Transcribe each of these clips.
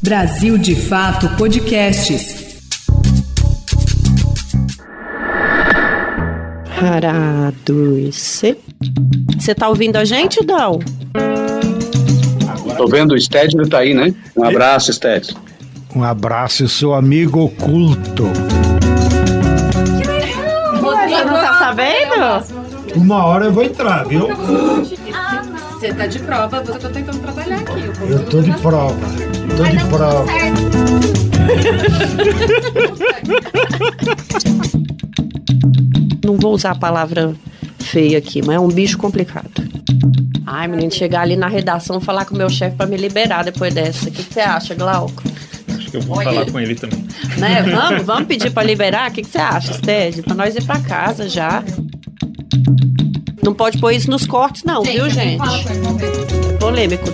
Brasil de Fato Podcasts. Parado. Você tá ouvindo a gente, Dal? Tô vendo o Stédio tá aí, né? Um abraço, Stédio. Um abraço, seu amigo oculto. Você não tá sabendo? Uma hora eu vou entrar, viu? Você tá de prova, eu tô tentando trabalhar aqui. Eu tô de prova. Tô de prova. Não vou usar a palavra feia aqui, mas é um bicho complicado. Ai, menino, chegar ali na redação falar com o meu chefe pra me liberar depois dessa. O que que você acha, Glauco? Acho que eu vou falar com ele também. Né? Vamos, vamos pedir pra liberar? O que que você acha, Sted? Pra nós ir pra casa já. Não pode pôr isso nos cortes, não, viu, gente? Polêmico.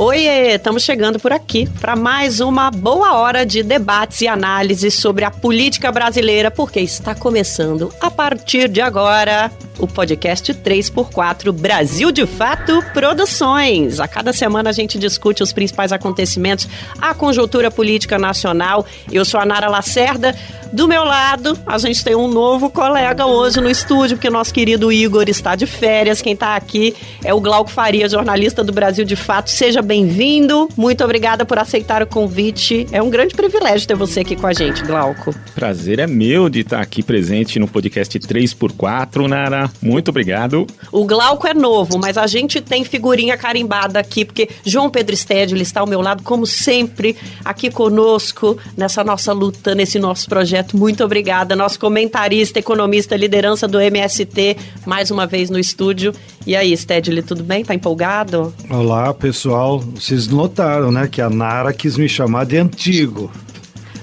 Oiê, estamos chegando por aqui para mais uma boa hora de debates e análises sobre a política brasileira, porque está começando a partir de agora o podcast 3x4 Brasil de Fato Produções. A cada semana a gente discute os principais acontecimentos, a conjuntura política nacional. Eu sou a Nara Lacerda. Do meu lado, a gente tem um novo colega hoje no estúdio, porque nosso querido Igor está de férias. Quem está aqui é o Glauco Faria, jornalista do Brasil de Fato. Seja bem-vindo. Muito obrigada por aceitar o convite. É um grande privilégio ter você aqui com a gente, Glauco. Prazer é meu de estar aqui presente no podcast 3x4, Nara. Muito obrigado. O Glauco é novo, mas a gente tem figurinha carimbada aqui, porque João Pedro ele está ao meu lado, como sempre, aqui conosco, nessa nossa luta, nesse nosso projeto. Muito obrigada. Nosso comentarista, economista, liderança do MST, mais uma vez no estúdio. E aí, Stedley, tudo bem? Tá empolgado? Olá, pessoal. Vocês notaram, né, que a Nara quis me chamar de antigo.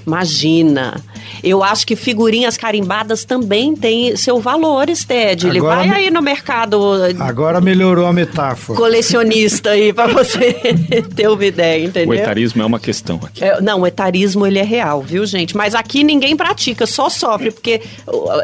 Imagina. Eu acho que figurinhas carimbadas também têm seu valor, Sted. Ele Agora vai me- aí no mercado Agora melhorou a metáfora. colecionista aí pra você ter uma ideia, entendeu? O etarismo é uma questão aqui. É, não, o etarismo ele é real, viu, gente? Mas aqui ninguém pratica, só sofre, porque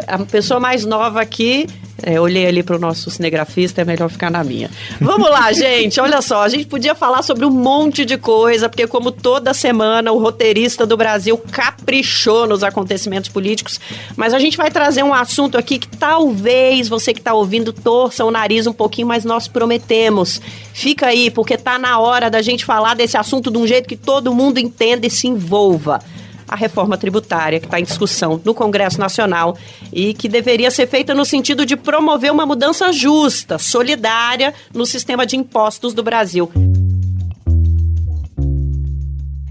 a pessoa mais nova aqui. É, olhei ali pro nosso cinegrafista, é melhor ficar na minha. Vamos lá, gente. Olha só, a gente podia falar sobre um monte de coisa, porque, como toda semana, o roteirista do Brasil caprichou nos acontecimentos políticos. Mas a gente vai trazer um assunto aqui que talvez você que está ouvindo torça o nariz um pouquinho, mas nós prometemos. Fica aí, porque tá na hora da gente falar desse assunto de um jeito que todo mundo entenda e se envolva. A reforma tributária que está em discussão no Congresso Nacional e que deveria ser feita no sentido de promover uma mudança justa, solidária no sistema de impostos do Brasil.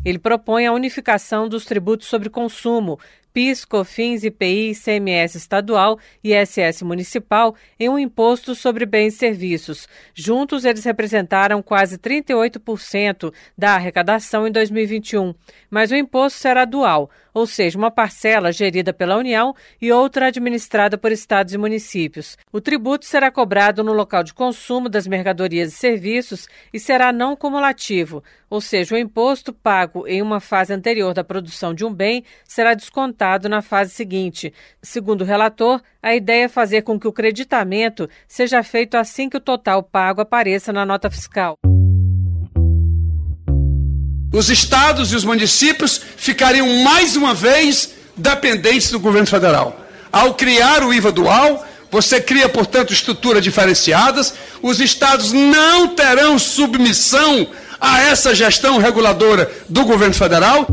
Ele propõe a unificação dos tributos sobre consumo, PIS, COFINS, IPI, ICMS estadual e ISS municipal em um imposto sobre bens e serviços. Juntos, eles representaram quase 38% da arrecadação em 2021. Mas o imposto será dual, ou seja, uma parcela gerida pela União e outra administrada por estados e municípios. O tributo será cobrado no local de consumo das mercadorias e serviços e será não cumulativo, ou seja, o imposto pago em uma fase anterior da produção de um bem será descontado na fase seguinte. Segundo o relator, a ideia é fazer com que o creditamento seja feito assim que o total pago apareça na nota fiscal. Os estados e os municípios ficariam mais uma vez dependentes do governo federal. Ao criar o IVA dual, você cria, portanto, estruturas diferenciadas, os estados não terão submissão a essa gestão reguladora do governo federal.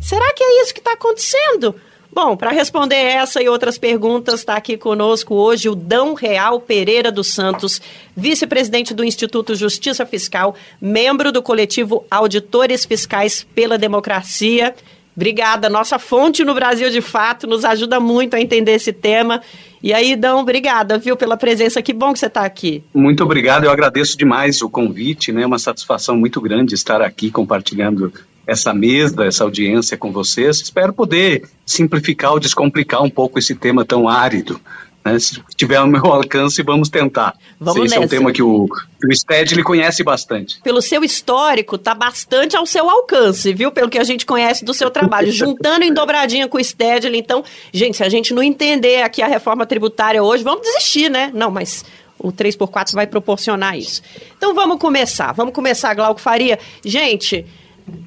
Será que é isso que está acontecendo? Bom, para responder essa e outras perguntas, está aqui conosco hoje o Dão Real Pereira dos Santos, vice-presidente do Instituto Justiça Fiscal, membro do coletivo Auditores Fiscais pela Democracia. Obrigada, nossa fonte no Brasil de fato, nos ajuda muito a entender esse tema. E aí, Dão, obrigada, viu, pela presença. Que bom que você está aqui. Muito obrigado, eu agradeço demais o convite, né? Uma satisfação muito grande estar aqui compartilhando essa mesa, essa audiência com vocês. Espero poder simplificar ou descomplicar um pouco esse tema tão árido Né? Se tiver ao meu alcance, vamos tentar. Vamos Esse é um nessa. tema que o, que o STED conhece bastante. Pelo seu histórico, tá bastante ao seu alcance, viu? Pelo que a gente conhece do seu trabalho. Juntando em dobradinha com o Stedley. Então, gente, se a gente não entender aqui a reforma tributária hoje, vamos desistir, né? Não, mas o 3x4 vai proporcionar isso. Então vamos começar. Vamos começar, Glauco Faria. Gente,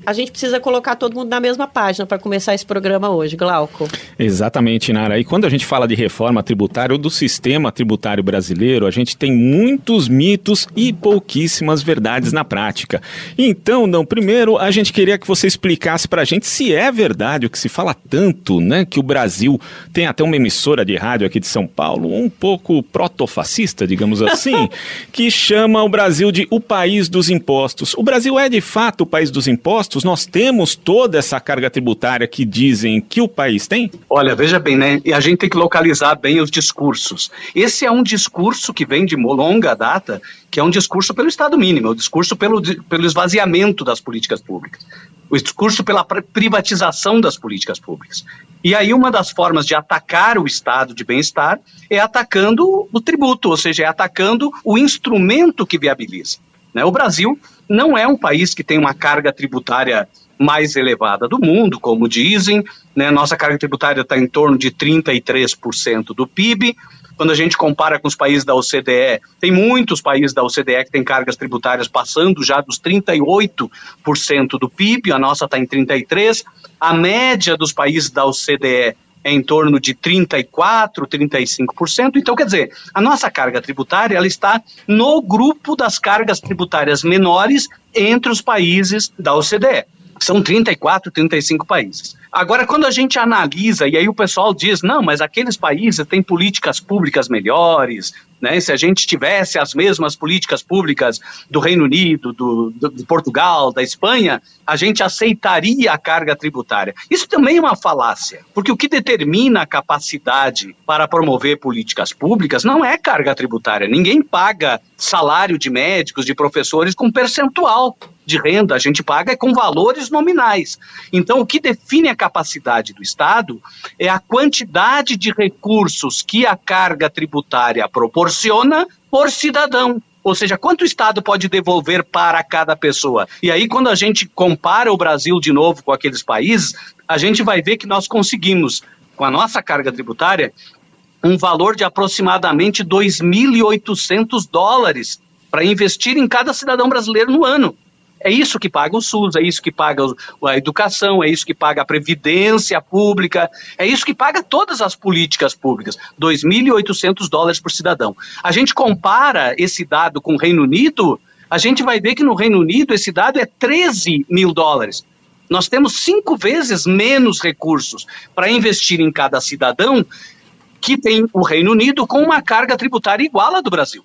a gente precisa colocar todo mundo na mesma página para começar esse programa hoje, Glauco. Exatamente, Nara. E quando a gente fala de reforma tributária ou do sistema tributário brasileiro, a gente tem muitos mitos e pouquíssimas verdades na prática. Então, não, primeiro a gente queria que você explicasse para a gente se é verdade o que se fala tanto, né, que o Brasil tem até uma emissora de rádio aqui de São Paulo, um pouco protofascista, digamos assim, que chama o Brasil de o país dos impostos. O Brasil é de fato o país dos impostos? Nós temos toda essa carga tributária que dizem que o país tem? Olha, veja bem, né? E a gente tem que localizar bem os discursos. Esse é um discurso que vem de longa data, que é um discurso pelo Estado mínimo, é um discurso pelo, pelo esvaziamento das políticas públicas, o discurso pela privatização das políticas públicas. E aí uma das formas de atacar o estado de bem-estar é atacando o tributo, ou seja, é atacando o instrumento que viabiliza. Né? O Brasil não é um país que tem uma carga tributária mais elevada do mundo, como dizem. Né? Nossa carga tributária está em torno de 33% do PIB. Quando a gente compara com os países da OCDE, tem muitos países da OCDE que têm cargas tributárias passando já dos 38% do PIB, a nossa está em 33%. A média dos países da OCDE em torno de 34%, 35%. Então, quer dizer, a nossa carga tributária ela está no grupo das cargas tributárias menores entre os países da OCDE. São 34, 35 países. Agora, quando a gente analisa, e aí o pessoal diz, não, mas aqueles países têm políticas públicas melhores, né? Se a gente tivesse as mesmas políticas públicas do Reino Unido, do, do, de Portugal, da Espanha, a gente aceitaria a carga tributária. Isso também é uma falácia, porque o que determina a capacidade para promover políticas públicas não é carga tributária. Ninguém paga salário de médicos, de professores com percentual de renda, a gente paga com valores nominais. Então, o que define a capacidade do Estado é a quantidade de recursos que a carga tributária proporciona por cidadão. Ou seja, quanto o Estado pode devolver para cada pessoa? E aí, quando a gente compara o Brasil de novo com aqueles países, a gente vai ver que nós conseguimos, com a nossa carga tributária, um valor de aproximadamente 2.800 dólares para investir em cada cidadão brasileiro no ano. É isso que paga o SUS, é isso que paga a educação, é isso que paga a previdência pública, é isso que paga todas as políticas públicas, 2.800 dólares por cidadão. A gente compara esse dado com o Reino Unido, a gente vai ver que no Reino Unido esse dado é 13 mil dólares. Nós temos cinco vezes menos recursos para investir em cada cidadão que tem o Reino Unido com uma carga tributária igual à do Brasil.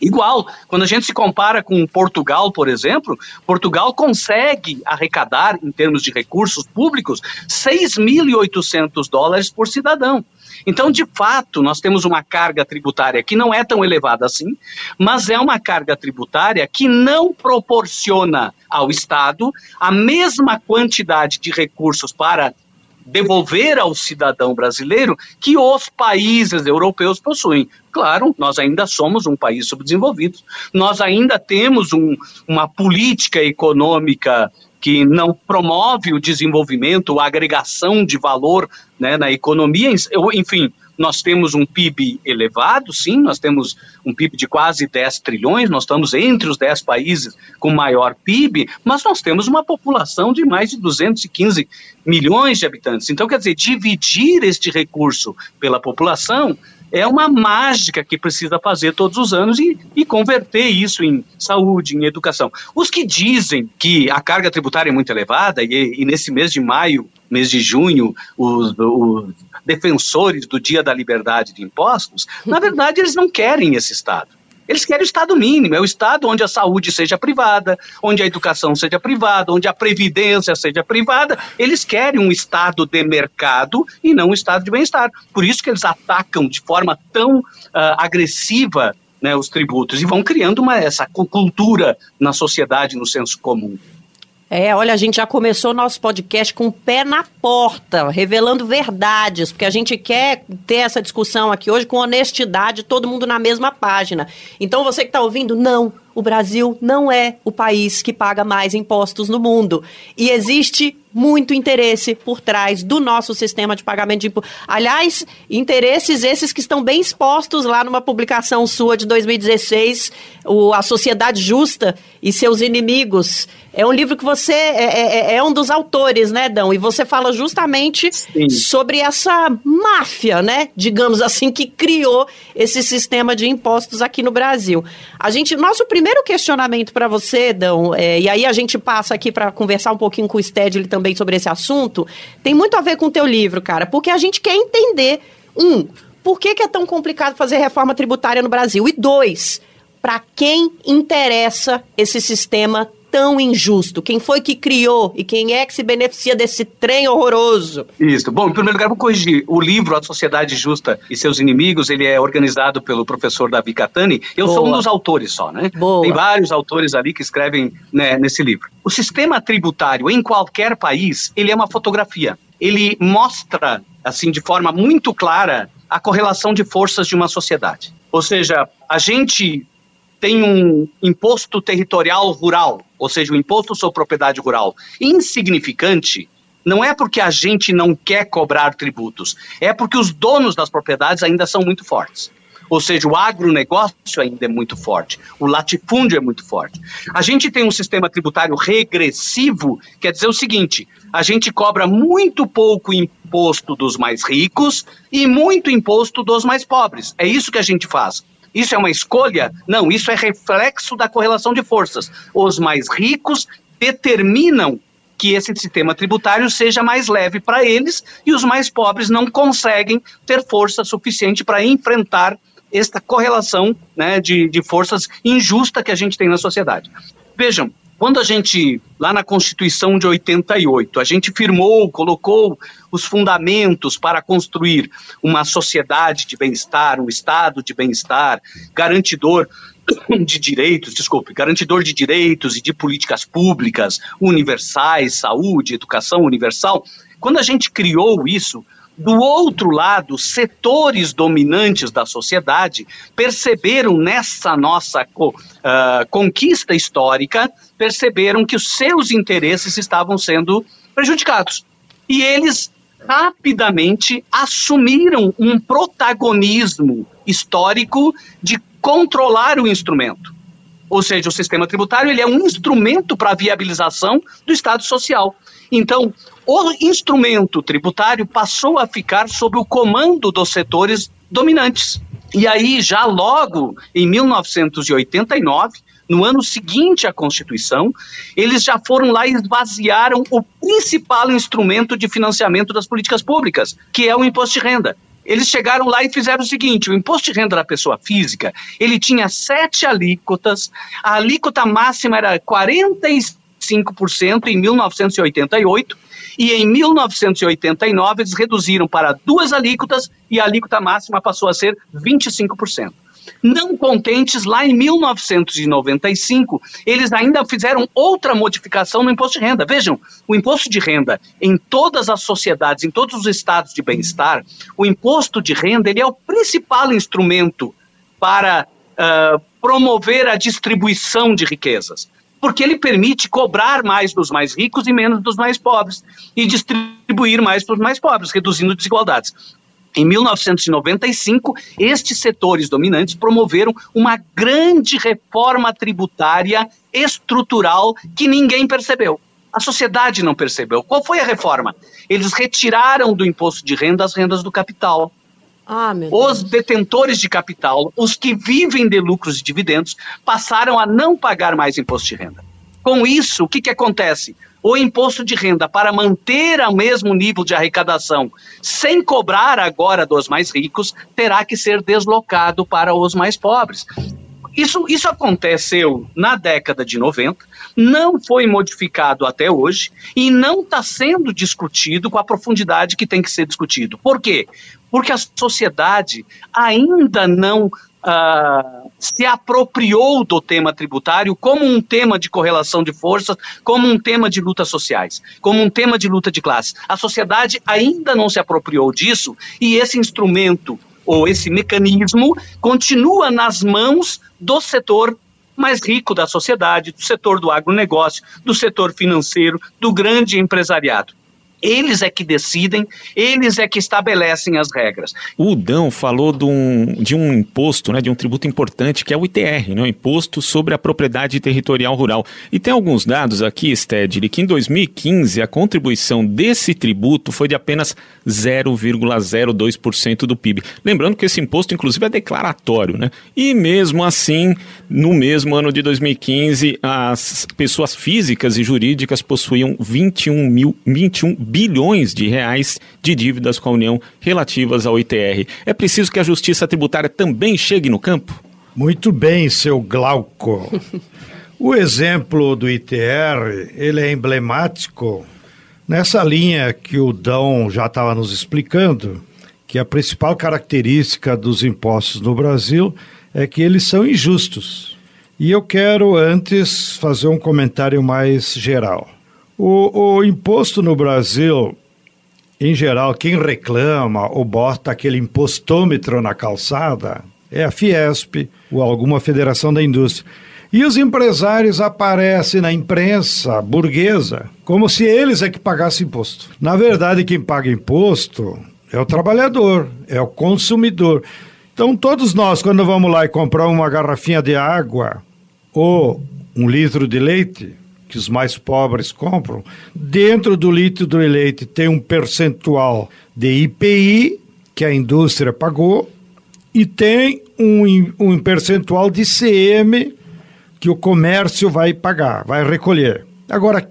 Igual, quando a gente se compara com Portugal, por exemplo, Portugal consegue arrecadar, em termos de recursos públicos, 6.800 dólares por cidadão. Então, de fato, nós temos uma carga tributária que não é tão elevada assim, mas é uma carga tributária que não proporciona ao Estado a mesma quantidade de recursos para devolver ao cidadão brasileiro que os países europeus possuem. Claro, nós ainda somos um país subdesenvolvido, nós ainda temos um, uma política econômica que não promove o desenvolvimento, a agregação de valor né, na economia, enfim, nós temos um PIB elevado, sim, nós temos um PIB de quase 10 trilhões, nós estamos entre os 10 países com maior PIB, mas nós temos uma população de mais de 215 milhões de habitantes. Então, quer dizer, dividir este recurso pela população é uma mágica que precisa fazer todos os anos e, e, converter isso em saúde, em educação. Os que dizem que a carga tributária é muito elevada, e, e nesse mês de maio, mês de junho, os, os defensores do Dia da Liberdade de Impostos, na verdade eles não querem esse Estado. Eles querem o Estado mínimo, é o Estado onde a saúde seja privada, onde a educação seja privada, onde a previdência seja privada. Eles querem um Estado de mercado e não um Estado de bem-estar. Por isso que eles atacam de forma tão uh, agressiva né, os tributos e vão criando uma, essa cultura na sociedade, no senso comum. É, olha, a gente já começou nosso podcast com o pé na porta, revelando verdades, porque a gente quer ter essa discussão aqui hoje com honestidade, todo mundo na mesma página. Então, você que está ouvindo, não, o Brasil não é o país que paga mais impostos no mundo. E existe muito interesse por trás do nosso sistema de pagamento de impostos. Aliás, interesses esses que estão bem expostos lá numa publicação sua de 2016, o A Sociedade Justa e Seus Inimigos. É um livro que você é, é, é, é um dos autores, né, Dão? E você fala justamente Sim. sobre essa máfia, né, digamos assim, que criou esse sistema de impostos aqui no Brasil. A gente, nosso primeiro questionamento para você, Dão, é, e aí a gente passa aqui para conversar um pouquinho com o Stedley também sobre esse assunto, tem muito a ver com o teu livro, cara, porque a gente quer entender, um, por que, que é tão complicado fazer reforma tributária no Brasil? E dois, para quem interessa esse sistema tão injusto? Quem foi que criou e quem é que se beneficia desse trem horroroso? Isso. Bom, em primeiro lugar, vou corrigir. O livro A Sociedade Justa e Seus Inimigos, ele é organizado pelo professor Davi Catani. Eu Boa. sou um dos autores só, né? Boa. Tem vários autores ali que escrevem né, nesse livro. O sistema tributário em qualquer país, ele é uma fotografia. Ele mostra, assim, de forma muito clara, a correlação de forças de uma sociedade. Ou seja, a gente tem um imposto territorial rural, ou seja, o um imposto sobre propriedade rural, insignificante, não é porque a gente não quer cobrar tributos, é porque os donos das propriedades ainda são muito fortes. Ou seja, o agronegócio ainda é muito forte, o latifúndio é muito forte. A gente tem um sistema tributário regressivo, quer dizer o seguinte: a gente cobra muito pouco imposto dos mais ricos e muito imposto dos mais pobres. É isso que a gente faz. Isso é uma escolha? Não, isso é reflexo da correlação de forças. Os mais ricos determinam que esse sistema tributário seja mais leve para eles e os mais pobres não conseguem ter força suficiente para enfrentar esta correlação né, de, de forças injusta que a gente tem na sociedade. Vejam, quando a gente, lá na Constituição de 88, a gente firmou, colocou os fundamentos para construir uma sociedade de bem-estar, um Estado de bem-estar, garantidor de direitos, desculpe, garantidor de direitos e de políticas públicas universais, saúde, educação universal. Quando a gente criou isso, do outro lado, setores dominantes da sociedade perceberam nessa nossa uh, conquista histórica, perceberam que os seus interesses estavam sendo prejudicados. E eles rapidamente assumiram um protagonismo histórico de controlar o instrumento. Ou seja, o sistema tributário ele é um instrumento para a viabilização do Estado social. Então, o instrumento tributário passou a ficar sob o comando dos setores dominantes. E aí, já logo em 1989, no ano seguinte à Constituição, eles já foram lá e esvaziaram o principal instrumento de financiamento das políticas públicas, que é o imposto de renda. Eles chegaram lá e fizeram o seguinte: o imposto de renda da pessoa física ele tinha sete alíquotas, a alíquota máxima era 45% em 1988 e em 1989 eles reduziram para duas alíquotas e a alíquota máxima passou a ser 25%. Não contentes, lá em 1995, eles ainda fizeram outra modificação no imposto de renda. Vejam, o imposto de renda em todas as sociedades, em todos os estados de bem-estar, o imposto de renda ele é o principal instrumento para uh, promover a distribuição de riquezas porque ele permite cobrar mais dos mais ricos e menos dos mais pobres, e distribuir mais para os mais pobres, reduzindo desigualdades. Em 1995, estes setores dominantes promoveram uma grande reforma tributária estrutural que ninguém percebeu. A sociedade não percebeu. Qual foi a reforma? Eles retiraram do imposto de renda as rendas do capital. Ah, os detentores de capital, os que vivem de lucros e dividendos, passaram a não pagar mais imposto de renda. Com isso, o que, que acontece? O imposto de renda para manter o mesmo nível de arrecadação, sem cobrar agora dos mais ricos, terá que ser deslocado para os mais pobres. Isso, isso aconteceu na década de 90, não foi modificado até hoje e não está sendo discutido com a profundidade que tem que ser discutido. Por quê? Porque a sociedade ainda não uh, se apropriou do tema tributário como um tema de correlação de forças, como um tema de lutas sociais, como um tema de luta de classes. A sociedade ainda não se apropriou disso e esse instrumento ou esse mecanismo continua nas mãos do setor mais rico da sociedade, do setor do agronegócio, do setor financeiro, do grande empresariado. Eles é que decidem, eles é que estabelecem as regras. O Dão falou de um, de um imposto, né, de um tributo importante, que é o ITR, né, o Imposto sobre a Propriedade Territorial Rural. E tem alguns dados aqui, Stedley, que em 2015 a contribuição desse tributo foi de apenas 0,02% do PIB. Lembrando que esse imposto, inclusive, é declaratório, né? E mesmo assim, no mesmo ano de 2015, as pessoas físicas e jurídicas possuíam 21 mil, 21 bilhões de reais de dívidas com a União relativas ao ITR. É preciso que a justiça tributária também chegue no campo? Muito bem, seu Glauco. o exemplo do ITR, ele é emblemático nessa linha que o Dão já estava nos explicando, que a principal característica dos impostos no Brasil é que eles são injustos. E eu quero antes fazer um comentário mais geral. O, o imposto no Brasil, em geral, quem reclama ou bota aquele impostômetro na calçada é a Fiesp ou alguma federação da indústria. E os empresários aparecem na imprensa burguesa como se eles é que pagassem imposto. Na verdade, quem paga imposto é o trabalhador, é o consumidor. Então, todos nós, quando vamos lá e comprar uma garrafinha de água ou um litro de leite, que os mais pobres compram, dentro do litro do leite tem um percentual de IPI que a indústria pagou e tem um, um percentual de CM que o comércio vai pagar, vai recolher. Agora,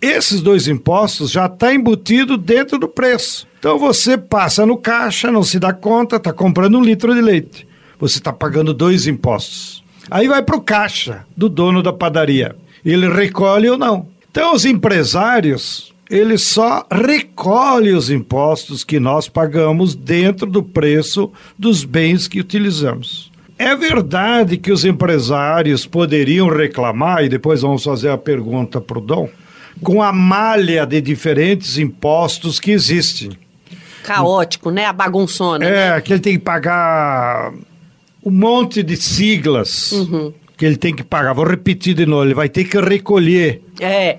esses dois impostos já está embutido dentro do preço. Então você passa no caixa, não se dá conta, está comprando um litro de leite. Você está pagando dois impostos. Aí vai para o caixa do dono da padaria ele recolhe ou não. Então, os empresários, eles só recolhem os impostos que nós pagamos dentro do preço dos bens que utilizamos. É verdade que os empresários poderiam reclamar, e depois vamos fazer a pergunta para o Dom, com a malha de diferentes impostos que existem. Caótico, né? A bagunçona. É, né? que ele tem que pagar um monte de siglas. Uhum que ele tem que pagar. Vou repetir de novo, ele vai ter que recolher. É.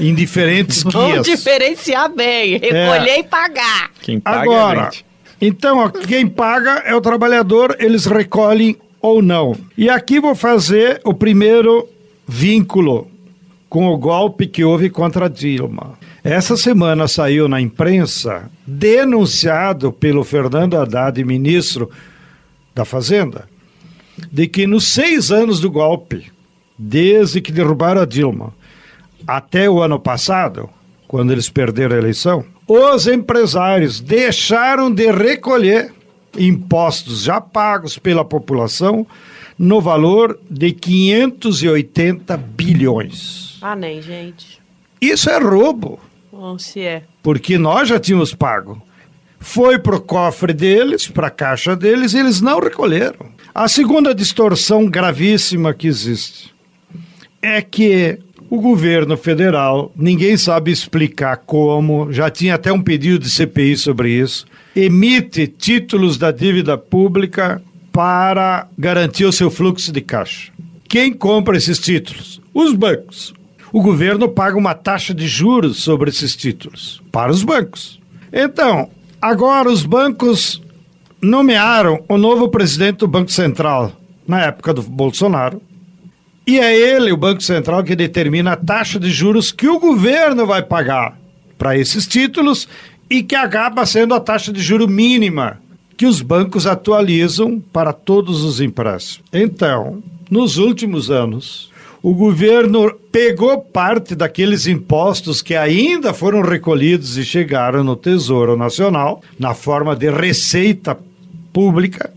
Em diferentes guias. Vamos diferenciar bem, recolher é. e pagar. Quem paga é Agora, é então, ó, quem paga é o trabalhador, eles recolhem ou não. E aqui vou fazer o primeiro vínculo com o golpe que houve contra Dilma. Essa semana saiu na imprensa, denunciado pelo Fernando Haddad, ministro da Fazenda, de que nos seis anos do golpe, desde que derrubaram a Dilma até o ano passado, quando eles perderam a eleição, os empresários deixaram de recolher impostos já pagos pela população no valor de 580 bilhões. Ah, nem, gente. Isso é roubo. Bom, se é. Porque nós já tínhamos pago. Foi para o cofre deles, para a caixa deles, e eles não recolheram. A segunda distorção gravíssima que existe é que o governo federal, ninguém sabe explicar como, já tinha até um pedido de CPI sobre isso, emite títulos da dívida pública para garantir o seu fluxo de caixa. Quem compra esses títulos? Os bancos. O governo paga uma taxa de juros sobre esses títulos para os bancos. Então, agora os bancos nomearam o novo presidente do Banco Central na época do Bolsonaro. E é ele, o Banco Central, que determina a taxa de juros que o governo vai pagar para esses títulos e que acaba sendo a taxa de juro mínima que os bancos atualizam para todos os empréstimos. Então, nos últimos anos, o governo pegou parte daqueles impostos que ainda foram recolhidos e chegaram no Tesouro Nacional, na forma de receita pública,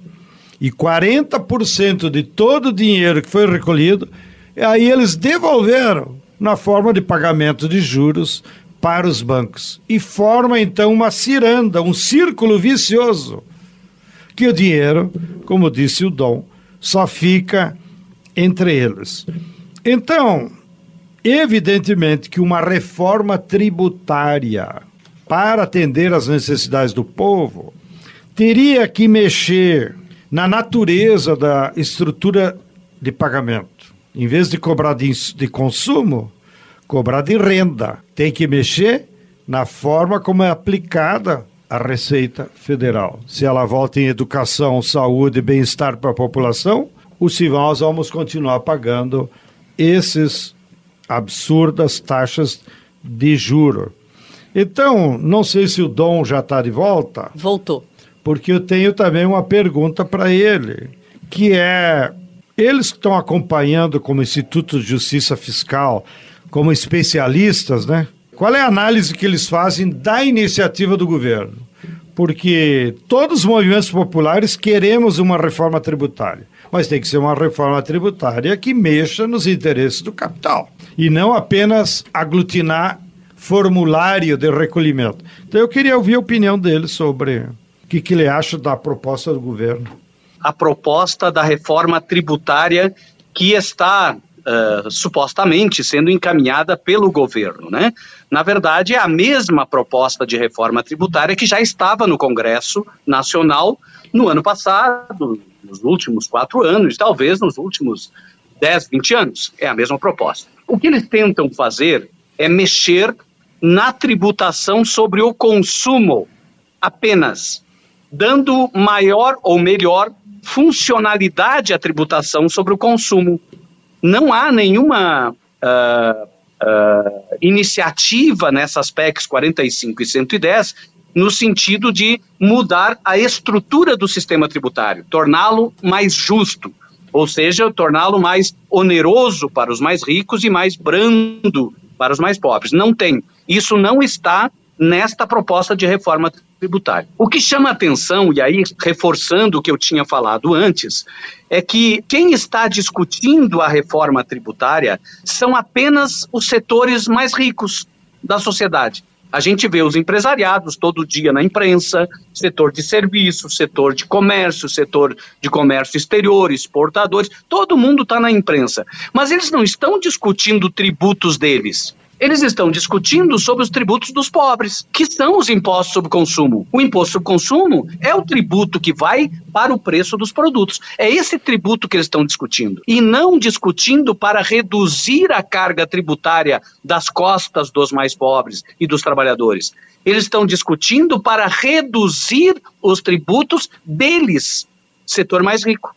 e 40% de todo o dinheiro que foi recolhido, aí eles devolveram na forma de pagamento de juros para os bancos. E forma então uma ciranda, um círculo vicioso que o dinheiro, como disse o Dom, só fica entre eles. Então, evidentemente que uma reforma tributária para atender às necessidades do povo teria que mexer na natureza da estrutura de pagamento. Em vez de cobrar de, de consumo, cobrar de renda. Tem que mexer na forma como é aplicada a Receita Federal. Se ela volta em educação, saúde e bem-estar para a população, ou se nós vamos continuar pagando esses absurdas taxas de juro. Então, não sei se o Dom já está de volta. Voltou. Porque eu tenho também uma pergunta para ele, que é: eles que estão acompanhando como Instituto de Justiça Fiscal, como especialistas, né? Qual é a análise que eles fazem da iniciativa do governo? Porque todos os movimentos populares queremos uma reforma tributária, mas tem que ser uma reforma tributária que mexa nos interesses do capital e não apenas aglutinar formulário de recolhimento. Então eu queria ouvir a opinião dele sobre o que, que ele acha da proposta do governo. A proposta da reforma tributária que está uh, supostamente sendo encaminhada pelo governo, né? Na verdade, é a mesma proposta de reforma tributária que já estava no Congresso Nacional no ano passado, nos últimos quatro anos, talvez nos últimos 10, 20 anos. É a mesma proposta. O que eles tentam fazer é mexer na tributação sobre o consumo apenas, dando maior ou melhor funcionalidade à tributação sobre o consumo. Não há nenhuma uh, uh, iniciativa nessas PECs 45 e 110 no sentido de mudar a estrutura do sistema tributário, torná-lo mais justo, ou seja, torná-lo mais oneroso para os mais ricos e mais brando para os mais pobres. Não tem. Isso não está nesta proposta de reforma tributária. O que chama atenção, e aí reforçando o que eu tinha falado antes, é que quem está discutindo a reforma tributária são apenas os setores mais ricos da sociedade. A gente vê os empresariados todo dia na imprensa, setor de serviços, setor de comércio, setor de comércio exterior, exportadores, todo mundo está na imprensa. Mas eles não estão discutindo tributos deles. Eles estão discutindo sobre os tributos dos pobres, que são os impostos sobre consumo. O imposto sobre consumo é o tributo que vai para o preço dos produtos. É esse tributo que eles estão discutindo. E não discutindo para reduzir a carga tributária das costas dos mais pobres e dos trabalhadores. Eles estão discutindo para reduzir os tributos deles, setor mais rico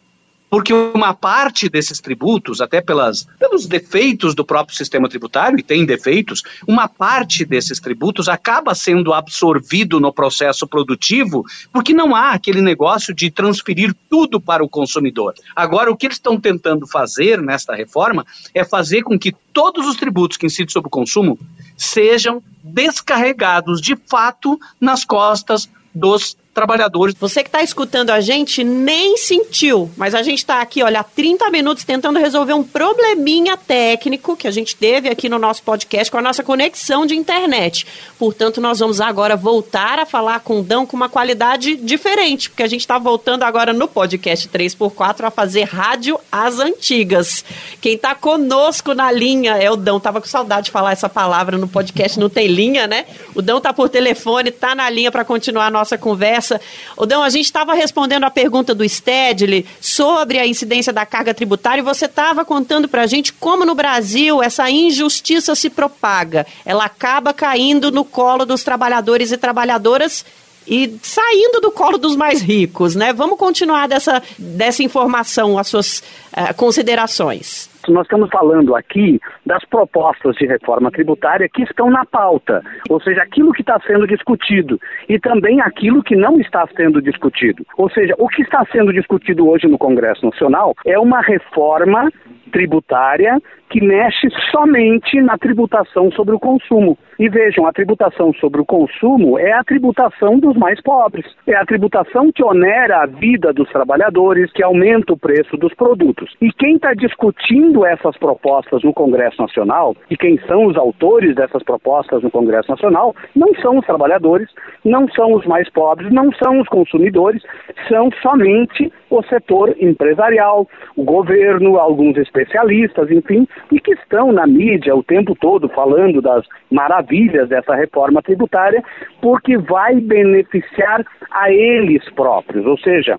porque uma parte desses tributos, até pelas, pelos defeitos do próprio sistema tributário, e tem defeitos, uma parte desses tributos acaba sendo absorvido no processo produtivo, porque não há aquele negócio de transferir tudo para o consumidor. Agora, o que eles estão tentando fazer nesta reforma é fazer com que todos os tributos que incidem sobre o consumo sejam descarregados de fato nas costas dos trabalhadores. Você que está escutando a gente nem sentiu, mas a gente está aqui, olha, há 30 minutos tentando resolver um probleminha técnico que a gente teve aqui no nosso podcast com a nossa conexão de internet. Portanto, nós vamos agora voltar a falar com o Dão com uma qualidade diferente, porque a gente está voltando agora no podcast 3x4 a fazer rádio às antigas. Quem está conosco na linha é o Dão. Tava com saudade de falar essa palavra no podcast, não tem linha, né? O Dão tá por telefone, tá na linha para continuar a nossa conversa conversa. Odão, a gente estava respondendo a pergunta do Stedley sobre a incidência da carga tributária e você estava contando para a gente como no Brasil essa injustiça se propaga. Ela acaba caindo no colo dos trabalhadores e trabalhadoras e saindo do colo dos mais ricos, né? Vamos continuar dessa, dessa informação, as suas uh, considerações. Nós estamos falando aqui das propostas de reforma tributária que estão na pauta, ou seja, aquilo que está sendo discutido e também aquilo que não está sendo discutido. Ou seja, o que está sendo discutido hoje no Congresso Nacional é uma reforma tributária que mexe somente na tributação sobre o consumo. E vejam, a tributação sobre o consumo é a tributação dos mais pobres. É a tributação que onera a vida dos trabalhadores, que aumenta o preço dos produtos. E quem está discutindo discutindo essas propostas no Congresso Nacional, e quem são os autores dessas propostas no Congresso Nacional, não são os trabalhadores, não são os mais pobres, não são os consumidores, são somente o setor empresarial, o governo, alguns especialistas, enfim, e que estão na mídia o tempo todo falando das maravilhas dessa reforma tributária, porque vai beneficiar a eles próprios, ou seja,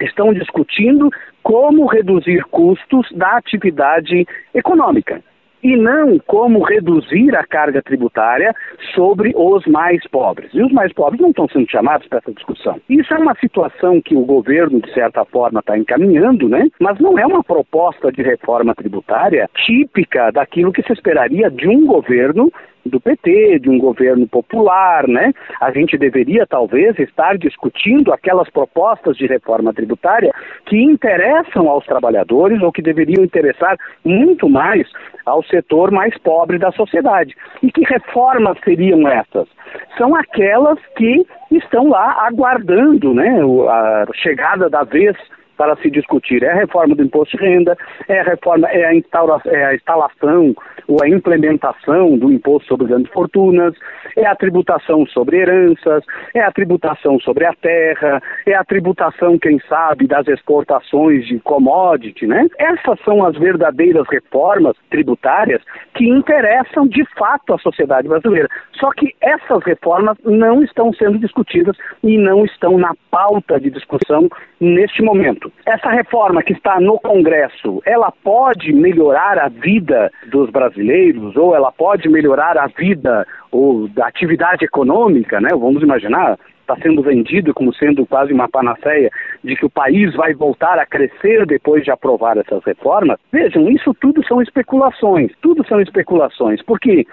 estão discutindo como reduzir custos da atividade econômica e não como reduzir a carga tributária sobre os mais pobres. E os mais pobres não estão sendo chamados para essa discussão. Isso é uma situação que o governo, de certa forma, está encaminhando, né? mas não é uma proposta de reforma tributária típica daquilo que se esperaria de um governo do PT, de um governo popular, né? A gente deveria talvez estar discutindo aquelas propostas de reforma tributária que interessam aos trabalhadores ou que deveriam interessar muito mais ao setor mais pobre da sociedade. E que reformas seriam essas? São aquelas que estão lá aguardando, né, a chegada da vez para se discutir. É a reforma do imposto de renda, é a reforma, é a, é a instalação ou a implementação do imposto sobre grandes fortunas, é a tributação sobre heranças, é a tributação sobre a terra, é a tributação, quem sabe, das exportações de commodity, né? Essas são as verdadeiras reformas tributárias que interessam de fato a sociedade brasileira. Só que essas reformas não estão sendo discutidas e não estão na pauta de discussão neste momento. Essa reforma que está no Congresso, ela pode melhorar a vida dos brasileiros ou ela pode melhorar a vida ou da atividade econômica, né? Vamos imaginar, está sendo vendido como sendo quase uma panaceia de que o país vai voltar a crescer depois de aprovar essas reformas. Vejam, isso tudo são especulações, tudo são especulações, porque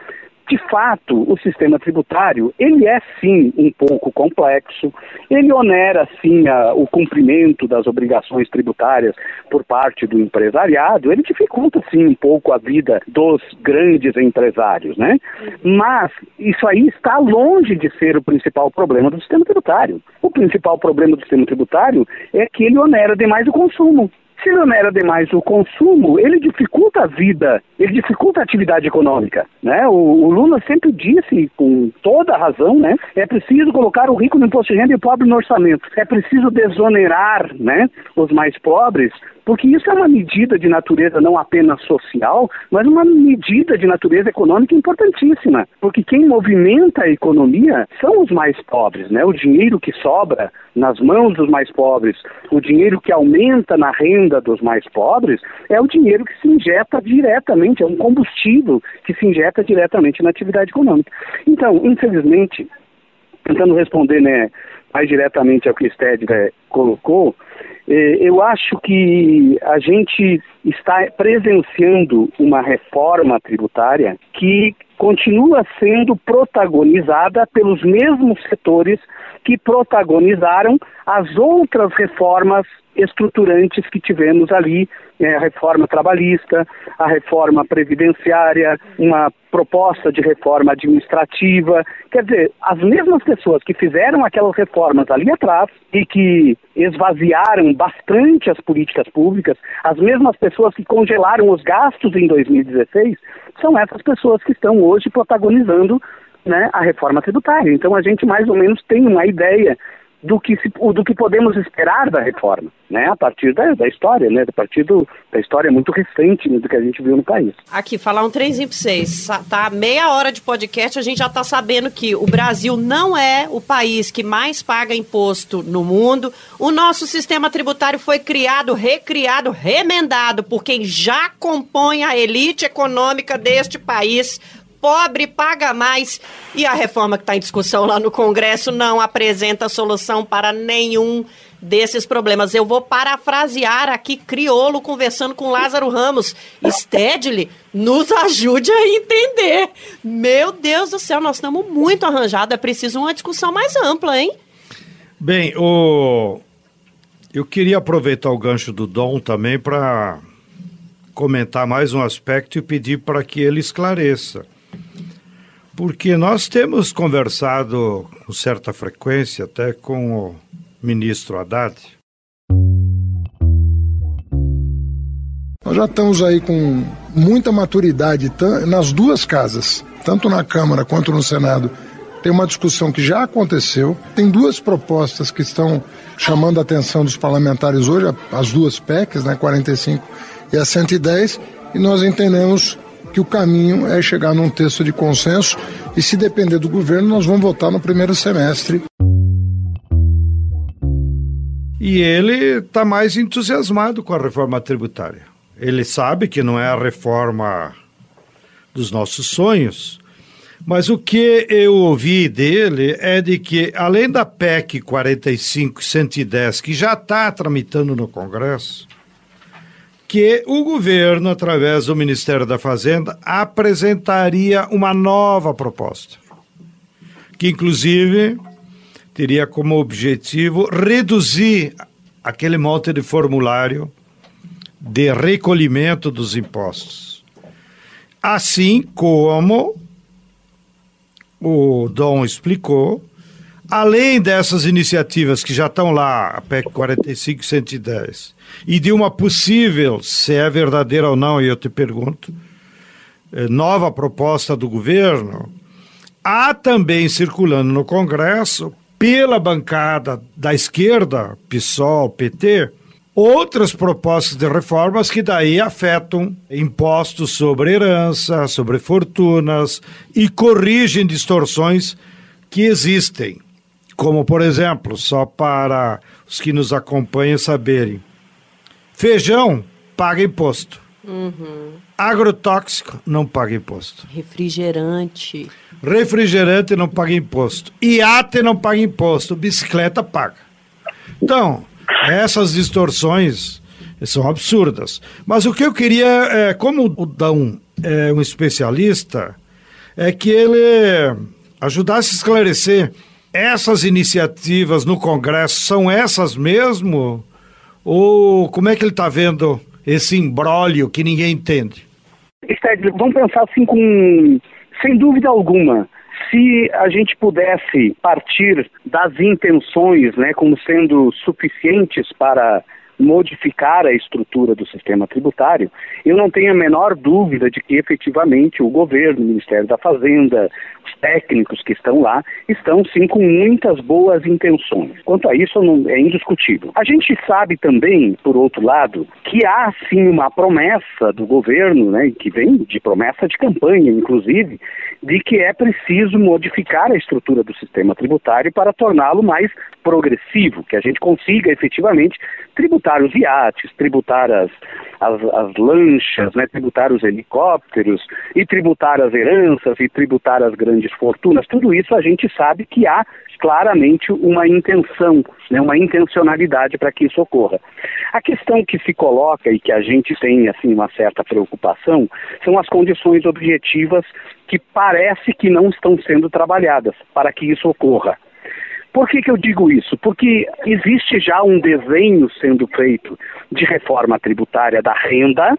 de fato, o sistema tributário, ele é sim um pouco complexo, ele onera sim a, o cumprimento das obrigações tributárias por parte do empresariado, ele dificulta sim um pouco a vida dos grandes empresários, né? Mas isso aí está longe de ser o principal problema do sistema tributário. O principal problema do sistema tributário é que ele onera demais o consumo. Se onera demais o consumo, ele dificulta a vida, ele dificulta a atividade econômica. Né? O, o Lula sempre disse, com toda a razão, né? é preciso colocar o rico no imposto de renda e o pobre no orçamento. É preciso desonerar né, os mais pobres porque isso é uma medida de natureza não apenas social, mas uma medida de natureza econômica importantíssima, porque quem movimenta a economia são os mais pobres, né? O dinheiro que sobra nas mãos dos mais pobres, o dinheiro que aumenta na renda dos mais pobres, é o dinheiro que se injeta diretamente, é um combustível que se injeta diretamente na atividade econômica. Então, infelizmente, tentando responder né, mais diretamente ao que o Sted colocou, eu acho que a gente está presenciando uma reforma tributária que continua sendo protagonizada pelos mesmos setores que protagonizaram as outras reformas estruturantes que tivemos ali, é, a reforma trabalhista, a reforma previdenciária, uma proposta de reforma administrativa. Quer dizer, as mesmas pessoas que fizeram aquelas reformas ali atrás e que esvaziaram bastante as políticas públicas, as mesmas pessoas que congelaram os gastos em 2016, são essas pessoas que estão hoje protagonizando né, a reforma tributária. Então a gente mais ou menos tem uma ideia do que, se, do que podemos esperar da reforma, né? A partir da, da história, né? A partir do, da história muito recente né, do que a gente viu no país. Aqui, falar um trenzinho para vocês. Tá meia hora de podcast, a gente já está sabendo que o Brasil não é o país que mais paga imposto no mundo. O nosso sistema tributário foi criado, recriado, remendado por quem já compõe a elite econômica deste país pobre paga mais. E a reforma que está em discussão lá no Congresso não apresenta solução para nenhum desses problemas. Eu vou parafrasear aqui Criolo conversando com Lázaro Ramos. Stedley, nos ajude a entender. Meu Deus do céu, nós estamos muito arranjados. É preciso uma discussão mais ampla, hein? Bem, o... eu queria aproveitar o gancho do Dom também para comentar mais um aspecto e pedir para que ele esclareça. Porque nós temos conversado com certa frequência até com o ministro Haddad. Nós já estamos aí com muita maturidade nas duas casas, tanto na Câmara quanto no Senado. Tem uma discussão que já aconteceu, tem duas propostas que estão chamando a atenção dos parlamentares hoje, as duas PECs, né, 45 e a 110, e nós entendemos que o caminho é chegar num texto de consenso e se depender do governo, nós vamos votar no primeiro semestre. E ele está mais entusiasmado com a reforma tributária. Ele sabe que não é a reforma dos nossos sonhos, mas o que eu ouvi dele é de que, além da PEC 45 110, que já está tramitando no Congresso, que o governo, através do Ministério da Fazenda, apresentaria uma nova proposta, que inclusive teria como objetivo reduzir aquele monte de formulário de recolhimento dos impostos. Assim como o Dom explicou, além dessas iniciativas que já estão lá, a PEC 45 110, e de uma possível, se é verdadeira ou não, e eu te pergunto, eh, nova proposta do governo, há também circulando no Congresso, pela bancada da esquerda, PSOL, PT, outras propostas de reformas que daí afetam impostos sobre herança, sobre fortunas e corrigem distorções que existem. Como, por exemplo, só para os que nos acompanham saberem, feijão paga imposto. Uhum. Agrotóxico não paga imposto. Refrigerante. Refrigerante não paga imposto. Iate não paga imposto. Bicicleta paga. Então, essas distorções são absurdas. Mas o que eu queria, é, como o Dão é um especialista, é que ele ajudasse a esclarecer essas iniciativas no Congresso são essas mesmo? Ou como é que ele está vendo esse imbróglio que ninguém entende? vamos pensar assim com, sem dúvida alguma, se a gente pudesse partir das intenções, né, como sendo suficientes para modificar a estrutura do sistema tributário, eu não tenho a menor dúvida de que efetivamente o governo, o Ministério da Fazenda, os técnicos que estão lá, estão sim com muitas boas intenções. Quanto a isso, não, é indiscutível. A gente sabe também, por outro lado, que há sim uma promessa do governo, né, que vem de promessa de campanha, inclusive, de que é preciso modificar a estrutura do sistema tributário para torná-lo mais progressivo, que a gente consiga efetivamente tributar os iates, tributar as, as, as lanchas, né, tributar os helicópteros, e tributar as heranças, e tributar as grandes fortunas. Tudo isso a gente sabe que há claramente uma intenção, né, uma intencionalidade para que isso ocorra. A questão que se coloca e que a gente tem assim uma certa preocupação são as condições objetivas que parece que não estão sendo trabalhadas para que isso ocorra. Por que, que eu digo isso? Porque existe já um desenho sendo feito de reforma tributária da renda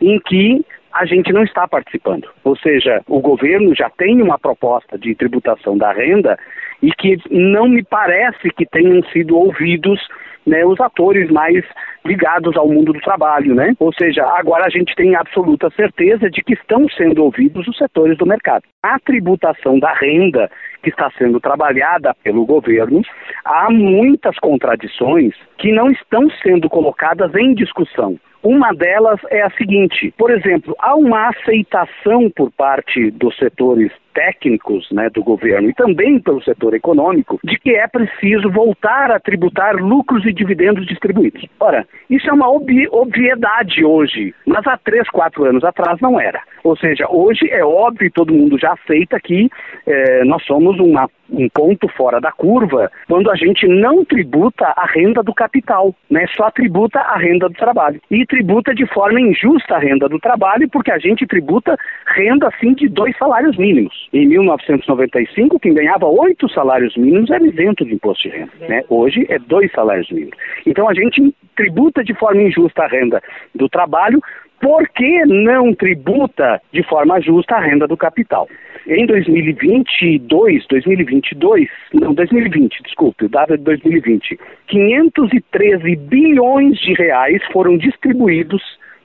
em que a gente não está participando. Ou seja, o governo já tem uma proposta de tributação da renda e que não me parece que tenham sido ouvidos né, os atores mais ligados ao mundo do trabalho, né? Ou seja, agora a gente tem absoluta certeza de que estão sendo ouvidos os setores do mercado. A tributação da renda que está sendo trabalhada pelo governo, há muitas contradições que não estão sendo colocadas em discussão. Uma delas é a seguinte: por exemplo, há uma aceitação por parte dos setores técnicos né, do governo e também pelo setor econômico de que é preciso voltar a tributar lucros e dividendos distribuídos. Ora, isso é uma obvi obviedade hoje, mas há três, quatro anos atrás não era. Ou seja, hoje é óbvio e todo mundo já aceita que eh, nós somos uma, um ponto fora da curva quando a gente não tributa a renda do capital, né? só tributa a renda do trabalho. E tributa de forma injusta a renda do trabalho porque a gente tributa renda assim de dois salários mínimos. Em 1995, quem ganhava oito salários mínimos era isento de imposto de renda. Né? Hoje é dois salários mínimos. Então a gente tributa de forma injusta a renda do trabalho, por que não tributa de forma justa a renda do capital? Em 2022, 2022, não, 2020, desculpe, o dado é de 2020, 513 bilhões de reais foram distribuídos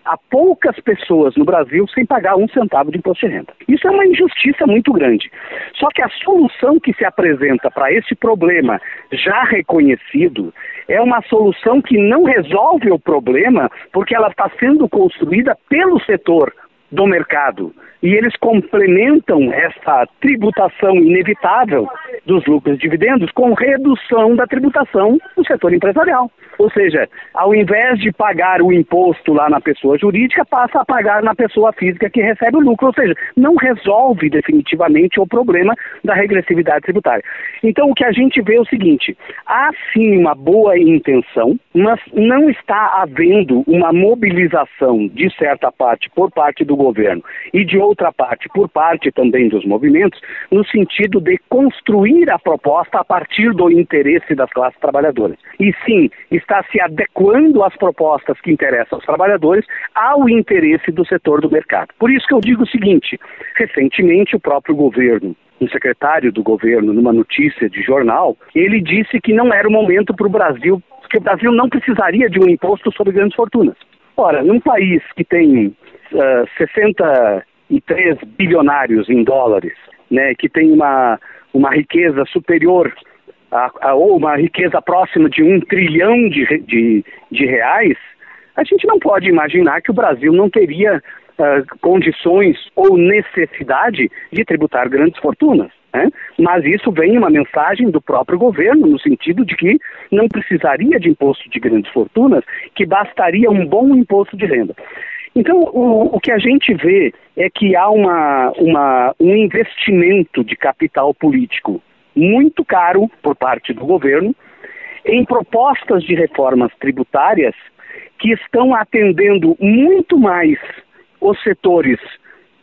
há poucas pessoas no Brasil sem pagar um centavo de imposto de renda. Isso é uma injustiça muito grande. Só que a solução que se apresenta para esse problema já reconhecido é uma solução que não resolve o problema porque ela está sendo construída pelo setor do mercado. E eles complementam essa tributação inevitável dos lucros e dividendos com redução da tributação no setor empresarial. Ou seja, ao invés de pagar o imposto lá na pessoa jurídica, passa a pagar na pessoa física que recebe o lucro. Ou seja, não resolve definitivamente o problema da regressividade tributária. Então, o que a gente vê é o seguinte: há sim uma boa intenção, mas não está havendo uma mobilização de certa parte por parte do governo e de outra parte por parte também dos movimentos, no sentido de construir a proposta a partir do interesse das classes trabalhadoras. E sim, está se adequando às propostas que interessam aos trabalhadores ao interesse do setor do mercado. Por isso que eu digo o seguinte: recentemente o próprio governo um secretário do governo, numa notícia de jornal, ele disse que não era o momento para o Brasil, que o Brasil não precisaria de um imposto sobre grandes fortunas. Ora, num país que tem uh, 63 bilionários em dólares, né, que tem uma, uma riqueza superior a, a, ou uma riqueza próxima de um trilhão de, de, de reais, a gente não pode imaginar que o Brasil não teria uh, condições ou necessidade de tributar grandes fortunas. Né? Mas isso vem uma mensagem do próprio governo, no sentido de que não precisaria de imposto de grandes fortunas, que bastaria um bom imposto de renda. Então, o, o que a gente vê é que há uma, uma, um investimento de capital político muito caro por parte do governo em propostas de reformas tributárias que estão atendendo muito mais os setores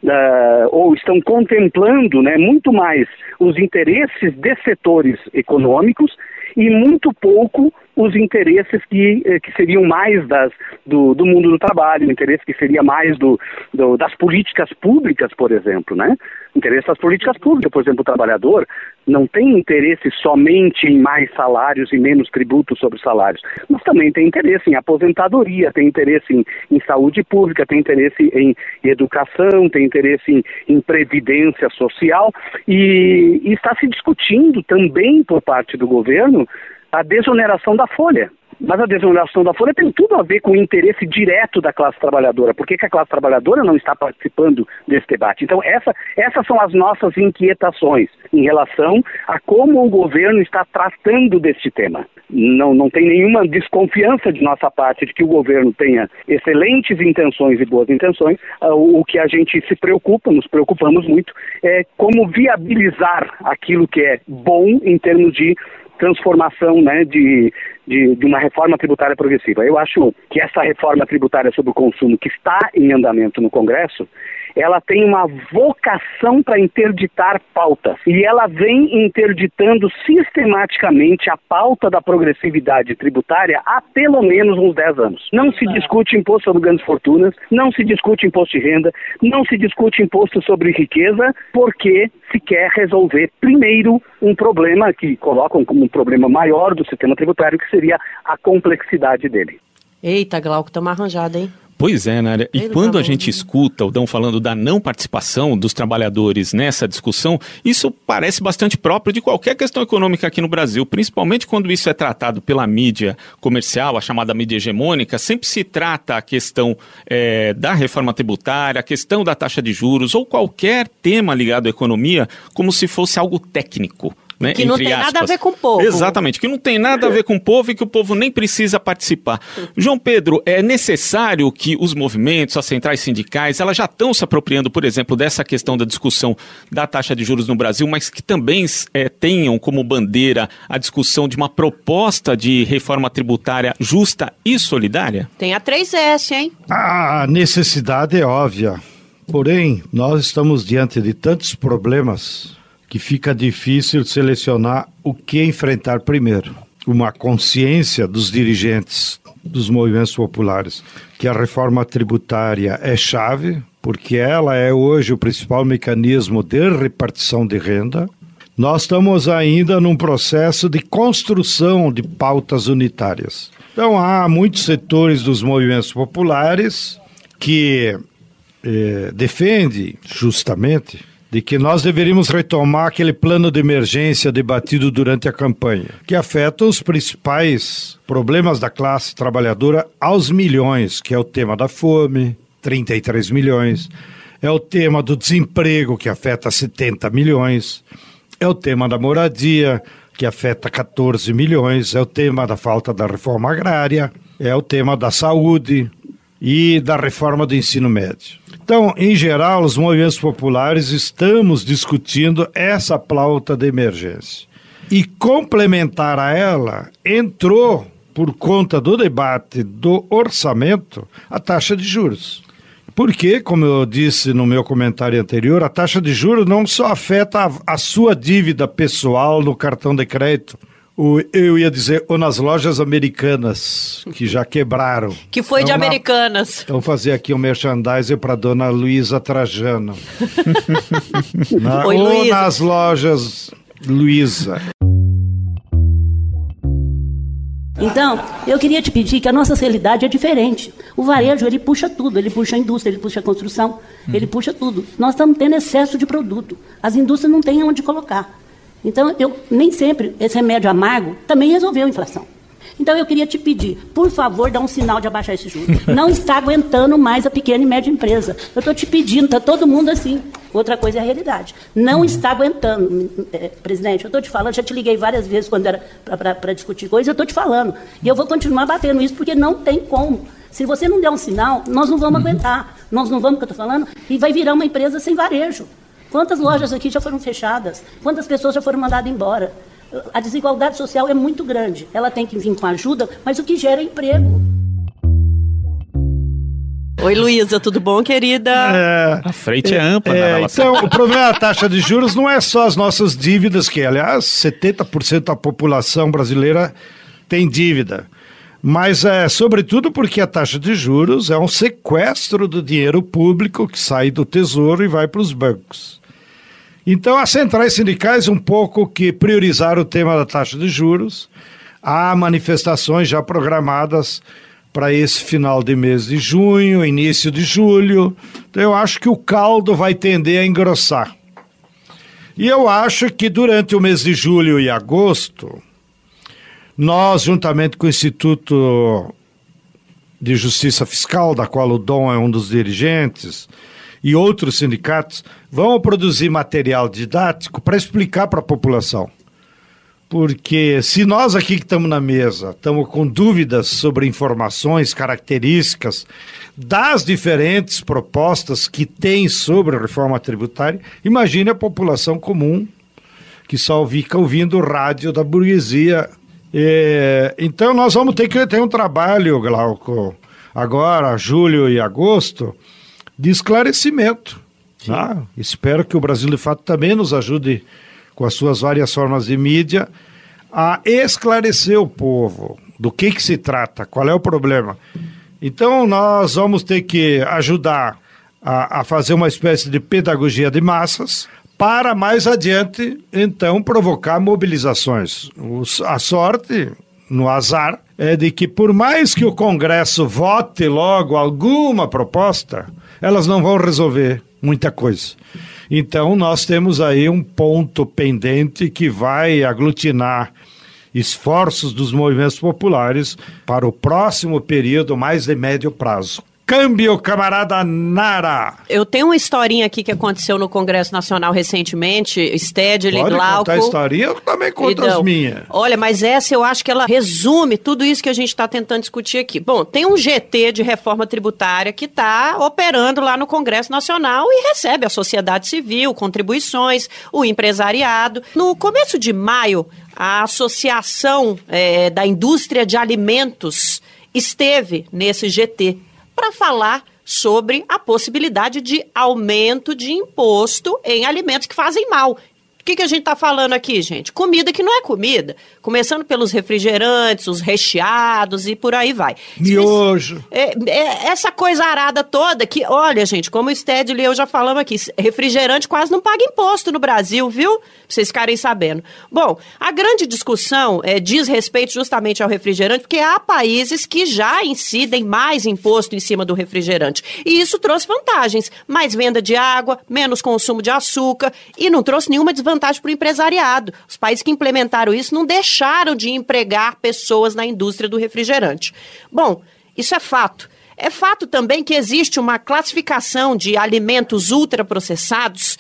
uh, ou estão contemplando né, muito mais os interesses de setores econômicos e muito pouco os interesses que, eh, que seriam mais das, do, do mundo do trabalho, o interesse que seria mais do, do, das políticas públicas, por exemplo, né? Interesse das políticas públicas, por exemplo, o trabalhador não tem interesse somente em mais salários e menos tributos sobre salários, mas também tem interesse em aposentadoria, tem interesse em, em saúde pública, tem interesse em educação, tem interesse em, em previdência social e, e está se discutindo também por parte do governo a desoneração da folha. Mas a desoneração da folha tem tudo a ver com o interesse direto da classe trabalhadora. Por que, que a classe trabalhadora não está participando desse debate? Então, essa, essas são as nossas inquietações em relação a como o governo está tratando deste tema. Não, não tem nenhuma desconfiança de nossa parte de que o governo tenha excelentes intenções e boas intenções. Uh, o que a gente se preocupa, nos preocupamos muito, é como viabilizar aquilo que é bom em termos de transformação né, de, de, de, uma reforma tributária progressiva. Eu acho que essa reforma tributária sobre o consumo que está em andamento no Congresso, ela tem uma vocação para interditar pautas. E ela vem interditando sistematicamente a pauta da progressividade tributária há pelo menos uns 10 anos. Não se discute imposto sobre grandes fortunas, não se discute imposto de renda, não se discute imposto sobre riqueza, porque se quer resolver primeiro um problema que colocam como um problema maior do sistema tributário, que seria a complexidade dele. Eita, Glauco, estamos arranjado, hein? Pois é, Nária. E quando a gente escuta o Dão falando da não participação dos trabalhadores nessa discussão, isso parece bastante próprio de qualquer questão econômica aqui no Brasil, principalmente quando isso é tratado pela mídia comercial, a chamada mídia hegemônica, sempre se trata a questão é, da reforma tributária, a questão da taxa de juros ou qualquer tema ligado à economia como se fosse algo técnico. Né, que não tem aspas. nada a ver com o povo. Exatamente, que não tem nada a ver com o povo e que o povo nem precisa participar. João Pedro, é necessário que os movimentos, as centrais sindicais, elas já estão se apropriando, por exemplo, dessa questão da discussão da taxa de juros no Brasil, mas que também é, tenham como bandeira a discussão de uma proposta de reforma tributária justa e solidária? Tem a 3S, hein? A necessidade é óbvia. Porém, nós estamos diante de tantos problemas que fica difícil selecionar o que enfrentar primeiro. Uma consciência dos dirigentes dos movimentos populares que a reforma tributária é chave, porque ela é hoje o principal mecanismo de repartição de renda. Nós estamos ainda num processo de construção de pautas unitárias. Então, há muitos setores dos movimentos populares que eh, defende justamente de que nós deveríamos retomar aquele plano de emergência debatido durante a campanha, que afeta os principais problemas da classe trabalhadora aos milhões, que é o tema da fome, 33 milhões, é o tema do desemprego, que afeta 70 milhões, é o tema da moradia, que afeta 14 milhões, é o tema da falta da reforma agrária, é o tema da saúde e da reforma do ensino médio. Então, em geral, os movimentos populares estamos discutindo essa pauta de emergência. E complementar a ela, entrou, por conta do debate do orçamento, a taxa de juros. Porque, como eu disse no meu comentário anterior, a taxa de juros não só afeta a, a sua dívida pessoal no cartão de crédito, o, eu ia dizer, ou nas lojas americanas, que já quebraram. Que foi então, de americanas. Na, então fazer aqui um merchandising para dona Luísa Trajano. na, Oi, ou Luísa. nas lojas Luísa. Então, eu queria te pedir que a nossa realidade é diferente. O varejo, ele puxa tudo, ele puxa a indústria, ele puxa a construção, ele puxa tudo. Nós estamos tendo excesso de produto. As indústrias não têm onde colocar. Então, eu, nem sempre esse remédio amargo também resolveu a inflação. Então, eu queria te pedir, por favor, dá um sinal de abaixar esse juro. Não está aguentando mais a pequena e média empresa. Eu estou te pedindo, está todo mundo assim. Outra coisa é a realidade. Não está aguentando, é, presidente. Eu estou te falando, já te liguei várias vezes quando era para discutir coisas, eu estou te falando. E eu vou continuar batendo isso, porque não tem como. Se você não der um sinal, nós não vamos aguentar. Nós não vamos, que eu estou falando, e vai virar uma empresa sem varejo. Quantas lojas aqui já foram fechadas? Quantas pessoas já foram mandadas embora? A desigualdade social é muito grande. Ela tem que vir com ajuda, mas o que gera é emprego. Oi, Luísa, tudo bom, querida? É, A frente é ampla na é, então, o problema da taxa de juros não é só as nossas dívidas, que, aliás, 70% da população brasileira tem dívida. Mas é sobretudo porque a taxa de juros é um sequestro do dinheiro público que sai do tesouro e vai para os bancos. Então, as centrais sindicais um pouco que priorizaram o tema da taxa de juros. Há manifestações já programadas para esse final de mês de junho, início de julho. Então, eu acho que o caldo vai tender a engrossar. E eu acho que durante o mês de julho e agosto, nós, juntamente com o Instituto de Justiça Fiscal, da qual o Dom é um dos dirigentes, e outros sindicatos, vão produzir material didático para explicar para a população. Porque se nós aqui que estamos na mesa estamos com dúvidas sobre informações, características das diferentes propostas que tem sobre a reforma tributária, imagine a população comum que só fica ouvindo o rádio da burguesia. É, então nós vamos ter que ter um trabalho, Glauco, agora, julho e agosto, de esclarecimento. tá? Espero que o Brasil de Fato também nos ajude com as suas várias formas de mídia a esclarecer o povo do que, que se trata, qual é o problema. Então nós vamos ter que ajudar a, a fazer uma espécie de pedagogia de massas para mais adiante, então, provocar mobilizações. Os- a sorte, no azar, é de que por mais que o Congresso vote logo alguma proposta, elas não vão resolver muita coisa. Então, nós temos aí um ponto pendente que vai aglutinar esforços dos movimentos populares para o próximo período mais de médio prazo. Câmbio, camarada Nara! Eu tenho uma historinha aqui que aconteceu no Congresso Nacional recentemente, Pode Glauco. contar a historinha, eu também conto as Então, minhas. Olha, mas essa eu acho que ela resume tudo isso que a gente está tentando discutir aqui. Bom, tem um GT de reforma tributária que está operando lá no Congresso Nacional e recebe a sociedade civil, contribuições, o empresariado. No começo de maio, a Associação eh, da Indústria de Alimentos esteve nesse GT para falar sobre a possibilidade de aumento de imposto em alimentos que fazem mal que, que a gente está falando aqui, gente? Comida que não é comida. Começando pelos refrigerantes, os recheados e por aí vai. Miojo. É, é, essa coisa arada toda que, olha, gente, como o Stedley e eu já falamos aqui, refrigerante quase não paga imposto no Brasil, viu? Pra vocês ficarem sabendo. Bom, a grande discussão é, diz respeito justamente ao refrigerante, porque há países que já incidem mais imposto em cima do refrigerante. E isso trouxe vantagens. Mais venda de água, menos consumo de açúcar e não trouxe nenhuma desvantagem para o empresariado. Os países que implementaram isso não deixaram de empregar pessoas na indústria do refrigerante. Bom, isso é fato. É fato também que existe uma classificação de alimentos ultraprocessados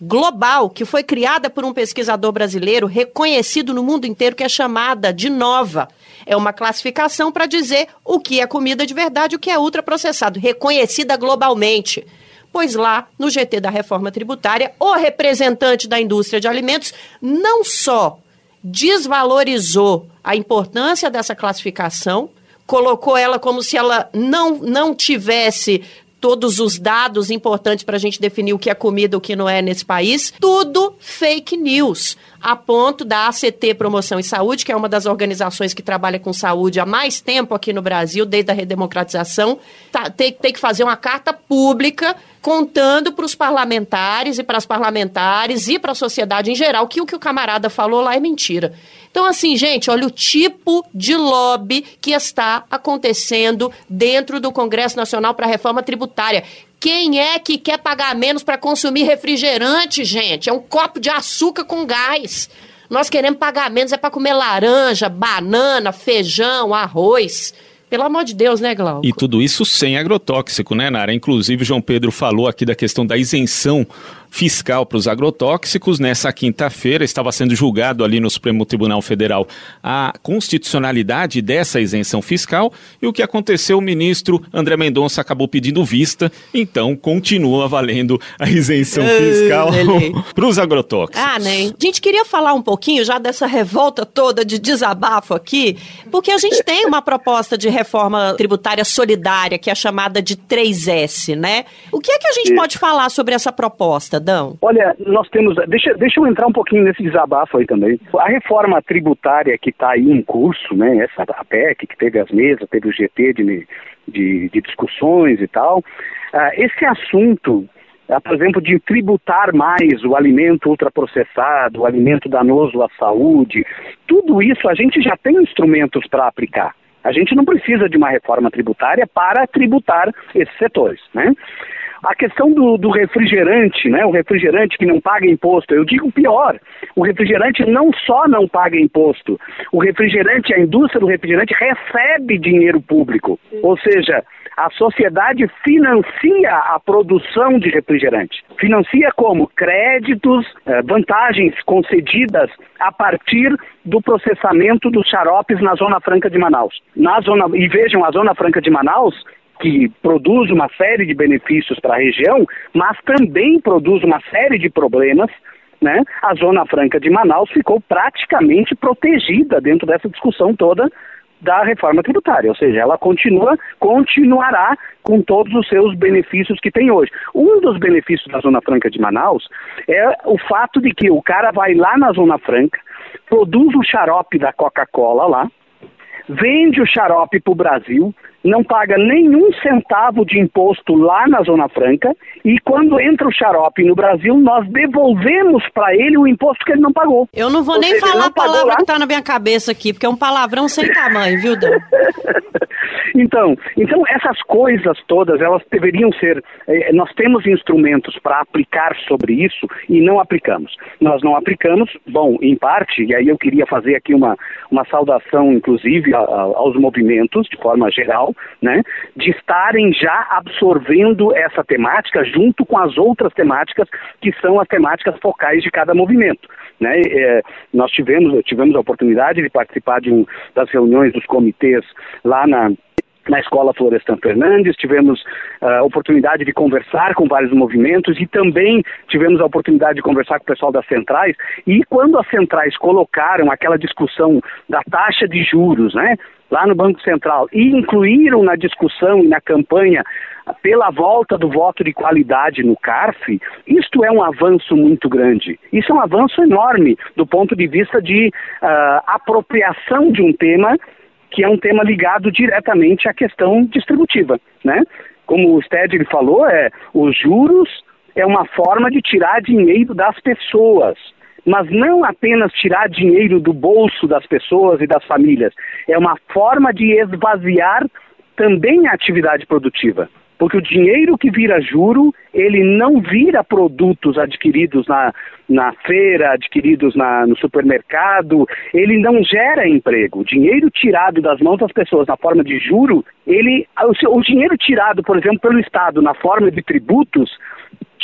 global que foi criada por um pesquisador brasileiro reconhecido no mundo inteiro que é chamada de NOVA. É uma classificação para dizer o que é comida de verdade o que é ultraprocessado, reconhecida globalmente. Pois lá, no GT da reforma tributária, o representante da indústria de alimentos não só desvalorizou a importância dessa classificação, colocou ela como se ela não, não tivesse todos os dados importantes para a gente definir o que é comida e o que não é nesse país. Tudo fake news. A ponto da ACT Promoção e Saúde, que é uma das organizações que trabalha com saúde há mais tempo aqui no Brasil, desde a redemocratização, tá, tem, que fazer uma carta pública contando para os parlamentares e para as parlamentares e para a sociedade em geral que o que o camarada falou lá é mentira. Então, assim, gente, olha o tipo de lobby que está acontecendo dentro do Congresso Nacional para a Reforma Tributária. Quem é que quer pagar menos para consumir refrigerante, gente? É um copo de açúcar com gás. Nós queremos pagar menos é para comer laranja, banana, feijão, arroz. Pelo amor de Deus, né, Glauco? E tudo isso sem agrotóxico, né, Nara? Inclusive, João Pedro falou aqui da questão da isenção fiscal para os agrotóxicos. Nessa quinta-feira estava sendo julgado ali no Supremo Tribunal Federal a constitucionalidade dessa isenção fiscal e o que aconteceu, o ministro André Mendonça acabou pedindo vista, então continua valendo a isenção fiscal para os agrotóxicos. Ah, né? A gente queria falar um pouquinho já dessa revolta toda de desabafo aqui, porque a gente tem uma proposta de reforma tributária solidária que é chamada de 3S, né? O que é que a gente pode falar sobre essa proposta? Cidadão? Olha, nós temos. Deixa, deixa eu entrar um pouquinho nesse desabafo aí também. A reforma tributária que está aí em curso, né? Essa a PEC, que teve as mesas, teve o GT de, de, de discussões e tal. Uh, esse assunto uh, por exemplo, de tributar mais o alimento ultraprocessado, o alimento danoso à saúde, tudo isso a gente já tem instrumentos para aplicar. A gente não precisa de uma reforma tributária para tributar esses setores, né? A questão do, do, refrigerante, né? O refrigerante que não paga imposto. Eu digo pior, o refrigerante não só não paga imposto, o refrigerante, a indústria do refrigerante recebe dinheiro público. Ou seja, a sociedade financia a produção de refrigerante. Financia como? Créditos, eh, vantagens concedidas a partir do processamento dos xaropes na Zona Franca de Manaus. Na zona, e vejam, a Zona Franca de Manaus que produz uma série de benefícios para a região, mas também produz uma série de problemas. Né? A Zona Franca de Manaus ficou praticamente protegida dentro dessa discussão toda da reforma tributária, ou seja, ela continua, continuará com todos os seus benefícios que tem hoje. Um dos benefícios da Zona Franca de Manaus é o fato de que o cara vai lá na Zona Franca, produz o xarope da Coca-Cola lá, vende o xarope para o Brasil, não paga nenhum centavo de imposto lá na Zona Franca e quando entra o xarope no Brasil, nós devolvemos para ele o imposto que ele não pagou. Eu não vou Ou nem seja, falar a palavra lá. que está na minha cabeça aqui, porque é um palavrão sem tamanho, viu, Dan? então, então, essas coisas todas, elas deveriam ser. Eh, nós temos instrumentos para aplicar sobre isso e não aplicamos. Nós não aplicamos, bom, em parte, e aí eu queria fazer aqui uma, uma saudação, inclusive, a, a, aos movimentos, de forma geral, né, de estarem já absorvendo essa temática junto com as outras temáticas que são as temáticas focais de cada movimento. Né? É, nós tivemos, tivemos a oportunidade de participar de um, das reuniões dos comitês lá na, na Escola Florestan Fernandes, tivemos a uh, oportunidade de conversar com vários movimentos e também tivemos a oportunidade de conversar com o pessoal das centrais. E quando as centrais colocaram aquela discussão da taxa de juros, né, lá no Banco Central e incluíram na discussão e na campanha pela volta do voto de qualidade no CARF, isto é um avanço muito grande. Isso é um avanço enorme do ponto de vista de uh, apropriação de um tema que é um tema ligado diretamente à questão distributiva, né? Como o Sted falou, é os juros é uma forma de tirar dinheiro das pessoas mas não apenas tirar dinheiro do bolso das pessoas e das famílias, é uma forma de esvaziar também a atividade produtiva. Porque o dinheiro que vira juro, ele não vira produtos adquiridos na, na feira, adquiridos na, no supermercado, ele não gera emprego. O dinheiro tirado das mãos das pessoas na forma de juro, ele, o, o dinheiro tirado, por exemplo, pelo Estado na forma de tributos,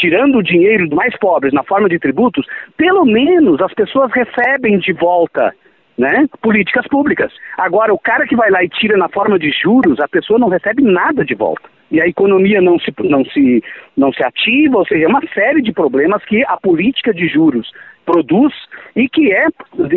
tirando o dinheiro dos mais pobres na forma de tributos, pelo menos as pessoas recebem de volta né, políticas públicas. Agora, o cara que vai lá e tira na forma de juros, a pessoa não recebe nada de volta. E a economia não se, não se, não se ativa, ou seja, é uma série de problemas que a política de juros produz e que é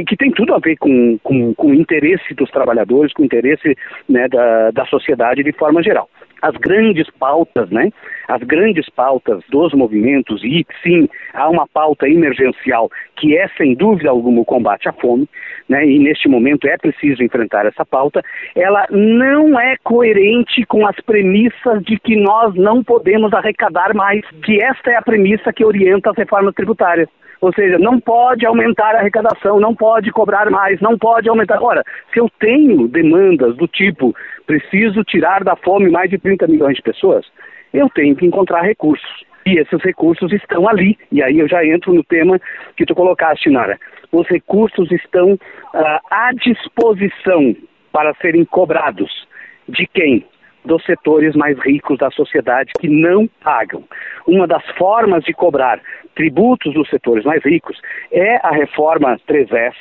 que tem tudo a ver com, com, com o interesse dos trabalhadores, com o interesse né, da, da sociedade de forma geral as grandes pautas, né? As grandes pautas dos movimentos, e sim, há uma pauta emergencial que é, sem dúvida alguma, o combate à fome, né? E neste momento é preciso enfrentar essa pauta. Ela não é coerente com as premissas de que nós não podemos arrecadar mais, que esta é a premissa que orienta as reformas tributárias. Ou seja, não pode aumentar a arrecadação, não pode cobrar mais, não pode aumentar. Ora, se eu tenho demandas do tipo preciso tirar da fome mais de 30 milhões de pessoas, eu tenho que encontrar recursos. E esses recursos estão ali. E aí eu já entro no tema que tu colocaste, Nara. Os recursos estão uh, à disposição para serem cobrados. De quem? Dos setores mais ricos da sociedade que não pagam. Uma das formas de cobrar tributos dos setores mais ricos é a reforma 3S,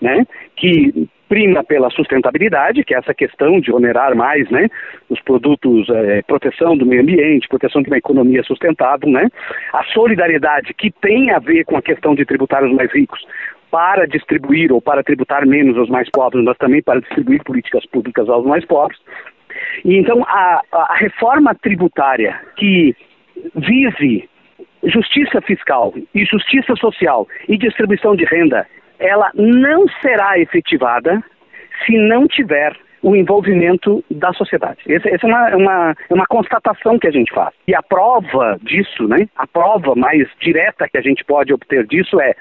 né, que prima pela sustentabilidade, que é essa questão de onerar mais né, os produtos, é, proteção do meio ambiente, proteção de uma economia sustentável, né, a solidariedade, que tem a ver com a questão de tributar os mais ricos, para distribuir ou para tributar menos aos mais pobres, mas também para distribuir políticas públicas aos mais pobres. E então a, a reforma tributária que vise justiça fiscal e justiça social e distribuição de renda, ela não será efetivada se não tiver o envolvimento da sociedade. Essa, é, uma, é uma, é uma constatação que a gente faz. E a prova disso, né, a prova mais direta que a gente pode obter disso é,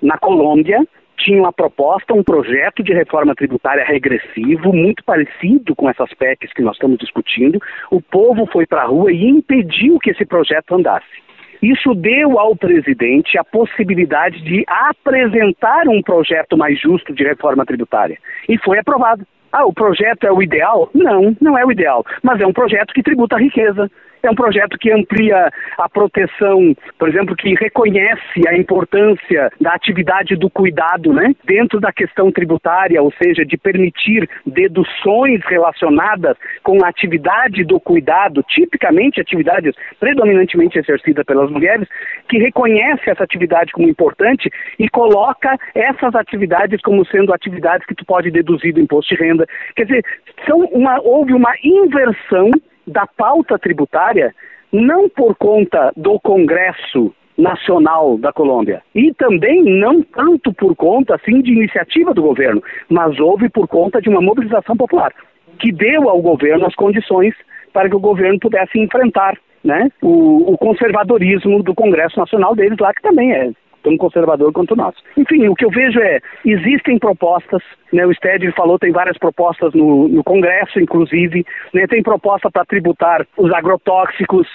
na Colômbia, tinha uma proposta, um projeto de reforma tributária regressivo, muito parecido com essas PECs que nós estamos discutindo. O povo foi para a rua e impediu que esse projeto andasse. Isso deu ao presidente a possibilidade de apresentar um projeto mais justo de reforma tributária. E foi aprovado. Ah, o projeto é o ideal? Não, não é o ideal. Mas é um projeto que tributa a riqueza. É um projeto que amplia a proteção, por exemplo, que reconhece a importância da atividade do cuidado, né? Dentro da questão tributária, ou seja, de permitir deduções relacionadas com a atividade do cuidado, tipicamente atividades predominantemente exercidas pelas mulheres, que reconhece essa atividade como importante e coloca essas atividades como sendo atividades que tu pode deduzir do imposto de renda. Quer dizer, são uma, houve uma inversão da pauta tributária, não por conta do Congresso Nacional da Colômbia. E também não tanto por conta assim de iniciativa do governo, mas houve por conta de uma mobilização popular que deu ao governo as condições para que o governo pudesse enfrentar né, o, o conservadorismo do Congresso Nacional deles lá, que também é tão conservador quanto nós. Enfim, o que eu vejo é, existem propostas, né, o Sted falou, tem várias propostas no, no Congresso, inclusive, né, tem proposta para tributar os agrotóxicos,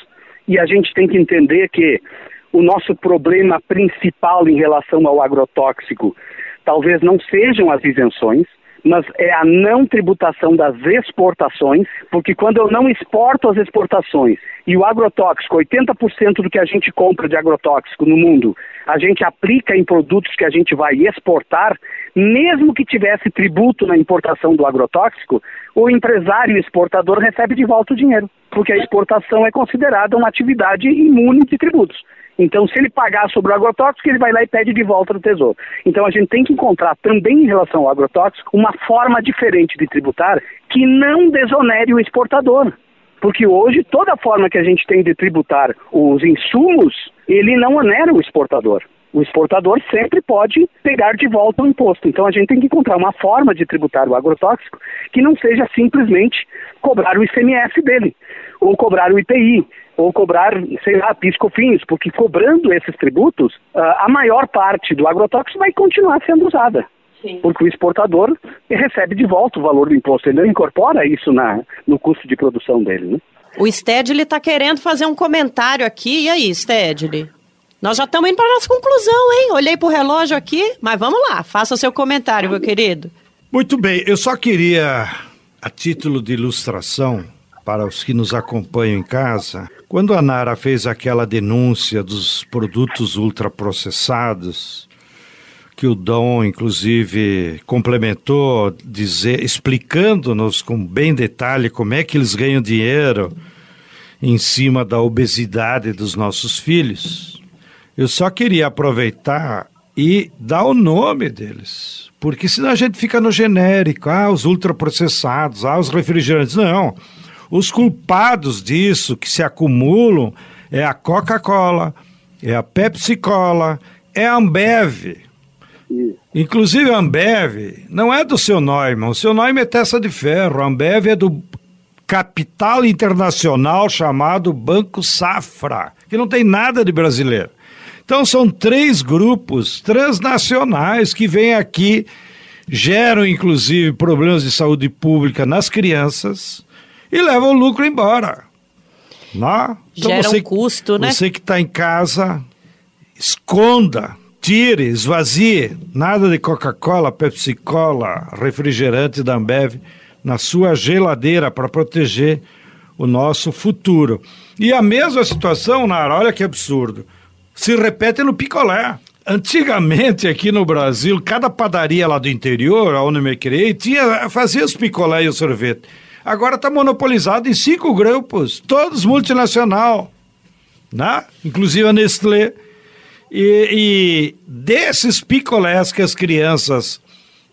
e a gente tem que entender que o nosso problema principal em relação ao agrotóxico talvez não sejam as isenções, mas é a não tributação das exportações, porque quando eu não exporto as exportações e o agrotóxico, 80% do que a gente compra de agrotóxico no mundo, a gente aplica em produtos que a gente vai exportar, mesmo que tivesse tributo na importação do agrotóxico, o empresário exportador recebe de volta o dinheiro, porque a exportação é considerada uma atividade imune de tributos. Então, se ele pagar sobre o agrotóxico, ele vai lá e pede de volta do tesouro. Então, a gente tem que encontrar também em relação ao agrotóxico uma forma diferente de tributar que não desonere o exportador. Porque hoje toda forma que a gente tem de tributar os insumos, ele não onera o exportador. O exportador sempre pode pegar de volta o imposto. Então a gente tem que encontrar uma forma de tributar o agrotóxico que não seja simplesmente cobrar o ICMS dele, ou cobrar o IPI, ou cobrar, sei lá, piscofins, porque cobrando esses tributos, ah, a maior parte do agrotóxico vai continuar sendo usada. Sim. Porque o exportador recebe de volta o valor do imposto, ele não incorpora isso na, no custo de produção dele. Né? O Stedley está querendo fazer um comentário aqui. E aí, Stedley? Nós já estamos indo para a nossa conclusão, hein? Olhei para o relógio aqui, mas vamos lá, faça o seu comentário, meu querido. Muito bem, eu só queria, a título de ilustração, para os que nos acompanham em casa, quando a Nara fez aquela denúncia dos produtos ultraprocessados, que o Dom, inclusive, complementou, explicando-nos com bem detalhe como é que eles ganham dinheiro em cima da obesidade dos nossos filhos. Eu só queria aproveitar e dar o nome deles. Porque senão a gente fica no genérico, ah, os ultraprocessados, ah, os refrigerantes. Não. Os culpados disso que se acumulam é a Coca-Cola, é a Pepsi-Cola, é a Ambev. Inclusive a Ambev não é do seu Neumann, o seu Neumann é testa de ferro, a Ambev é do capital internacional chamado Banco Safra, que não tem nada de brasileiro. Então são três grupos transnacionais que vêm aqui, geram inclusive problemas de saúde pública nas crianças e levam o lucro embora. Não? Então Gera você, um custo, né? Você que está em casa, esconda, tire, esvazie, nada de Coca-Cola, Pepsi-Cola, refrigerante da Ambev na sua geladeira para proteger o nosso futuro. E a mesma situação, Nara, olha que absurdo se repete no picolé. Antigamente, aqui no Brasil, cada padaria lá do interior, onde eu me criei, tinha, fazia os picolé e o sorvete. Agora está monopolizado em cinco grupos, todos multinacional, né? inclusive a Nestlé. E, e desses picolés que as crianças,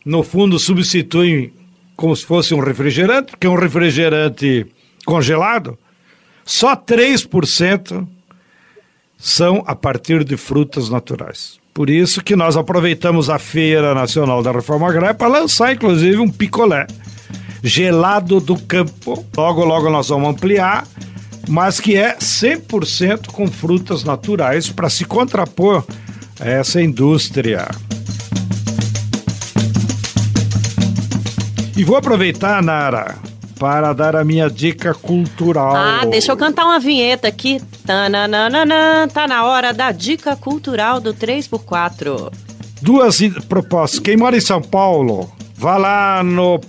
no fundo, substituem como se fosse um refrigerante, que é um refrigerante congelado, só 3% são a partir de frutas naturais. Por isso que nós aproveitamos a Feira Nacional da Reforma Agrária para lançar, inclusive, um picolé gelado do campo. Logo, logo nós vamos ampliar, mas que é 100% com frutas naturais para se contrapor a essa indústria. E vou aproveitar, Nara, para dar a minha dica cultural. Ah, deixa eu cantar uma vinheta aqui. Tananana, tá na hora da dica cultural do 3x4. Duas propostas. Quem mora em São Paulo, vá lá no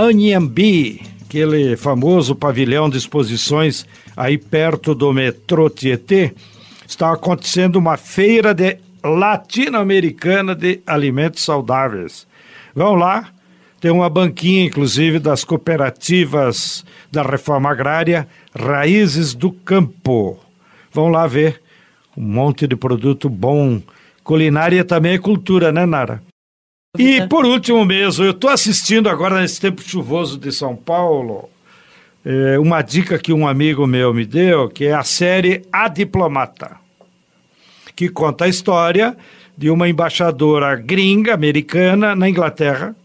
Anhembi, aquele famoso pavilhão de exposições aí perto do metrô Tietê. Está acontecendo uma feira de latino-americana de alimentos saudáveis. Vão lá, tem uma banquinha, inclusive, das cooperativas da reforma agrária Raízes do Campo. Vão lá ver um monte de produto bom. Culinária também é cultura, né, Nara? E por último mesmo, eu estou assistindo agora nesse tempo chuvoso de São Paulo, é, uma dica que um amigo meu me deu, que é a série A Diplomata, que conta a história de uma embaixadora gringa, americana, na Inglaterra,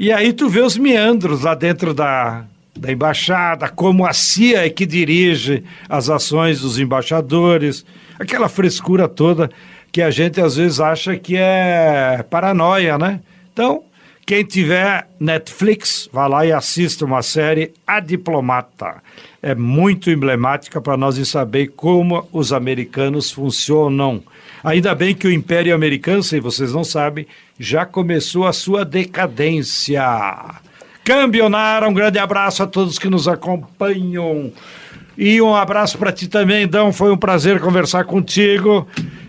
e aí tu vê os meandros lá dentro da, da embaixada, como a CIA é que dirige as ações dos embaixadores, aquela frescura toda que a gente às vezes acha que é paranoia, né? Então, quem tiver Netflix, vá lá e assista uma série A Diplomata. É muito emblemática para nós saber como os americanos funcionam. Ainda bem que o Império Americano, se vocês não sabem, já começou a sua decadência. Cambionara, um grande abraço a todos que nos acompanham. E um abraço para ti também, Dão. Foi um prazer conversar contigo.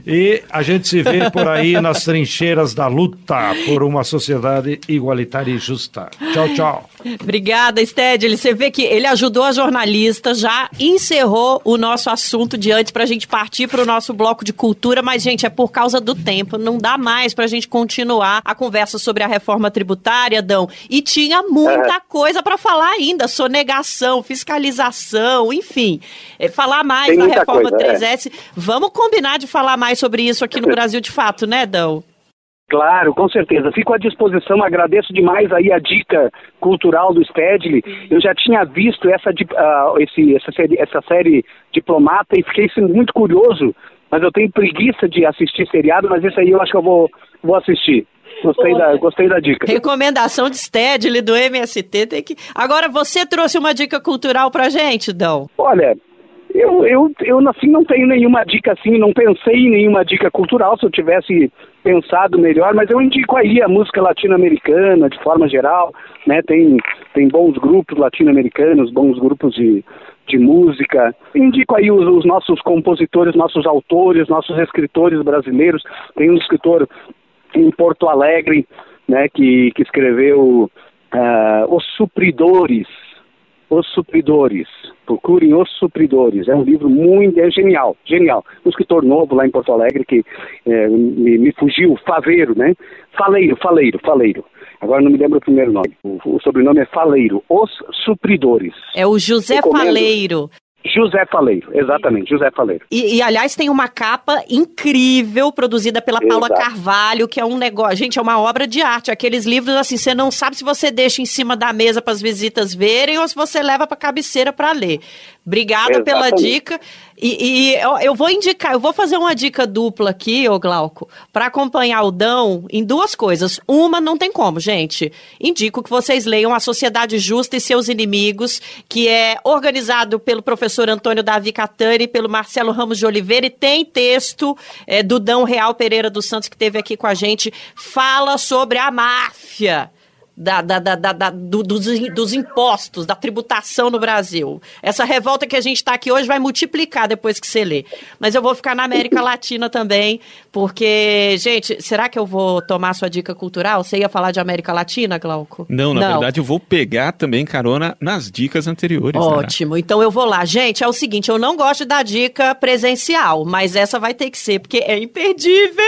E a gente se vê por aí nas trincheiras da luta por uma sociedade igualitária e justa. Tchau, tchau. Obrigada, Stedley. Você vê que ele ajudou a jornalista, já encerrou o nosso assunto de antes para a gente partir para o nosso bloco de cultura, mas, gente, é por causa do tempo. Não dá mais para a gente continuar a conversa sobre a reforma tributária, Dão. E tinha muita é. coisa para falar ainda: sonegação, fiscalização, enfim. É, falar mais da reforma coisa, 3S. É. Vamos combinar de falar mais sobre isso aqui no Brasil de fato, né, Dão? Claro, com certeza. Fico à disposição, agradeço demais aí a dica cultural do Stedley. Eu já tinha visto essa, uh, esse, essa, série, essa série Diplomata e fiquei muito curioso, mas eu tenho preguiça de assistir seriado, mas isso aí eu acho que eu vou, vou assistir. Gostei da, gostei da dica. Recomendação de Stedley do MST tem que. Agora você trouxe uma dica cultural pra gente, Dão? Olha, eu, eu, eu assim não tenho nenhuma dica assim, não pensei em nenhuma dica cultural. Se eu tivesse pensado melhor, mas eu indico aí a música latino-americana de forma geral, né? Tem, tem bons grupos latino-americanos, bons grupos de, de música. Indico aí os, os, nossos compositores, nossos autores, nossos escritores brasileiros. Tem um escritor em Porto Alegre, né, que, que escreveu uh, Os Supridores, os Supridores. Procurem Os Supridores. É um livro muito é genial, genial. Um escritor novo lá em Porto Alegre que é, me, me, fugiu, Faveiro, né? Faleiro, Faleiro, Faleiro. Agora não me lembro o primeiro nome. O, o sobrenome é Faleiro. Os Supridores. É o José Recomendo. Faleiro. José Faleiro, exatamente, José Faleiro. E, e, aliás, tem uma capa incrível produzida pela Exato. Paula Carvalho, que é um negócio. Gente, é uma obra de arte. Aqueles livros, assim, você não sabe se você deixa em cima da mesa para as visitas verem ou se você leva para cabeceira para ler. Obrigada Exatamente. pela dica. E, e eu, eu, vou indicar, eu vou fazer uma dica dupla aqui, ô Glauco, para acompanhar o Dão em duas coisas. Uma, não tem como, gente. Indico que vocês leiam A Sociedade Justa e Seus Inimigos, que é organizado pelo professor Antônio Davi Catani e pelo Marcelo Ramos de Oliveira, e tem texto é, do Dão Real Pereira dos Santos, que esteve aqui com a gente, fala sobre a máfia da, da, da, da do, dos, dos, impostos, da tributação no Brasil. Essa revolta que a gente está aqui hoje vai multiplicar depois que você lê. Mas eu vou ficar na América Latina também, porque, gente, será que eu vou tomar sua dica cultural? Você ia falar de América Latina, Glauco? Não, na Não. verdade eu vou pegar também carona nas dicas anteriores. Ótimo, né? então eu vou lá. Gente, é o seguinte, eu não gosto da dica presencial, mas essa vai ter que ser, porque é imperdível.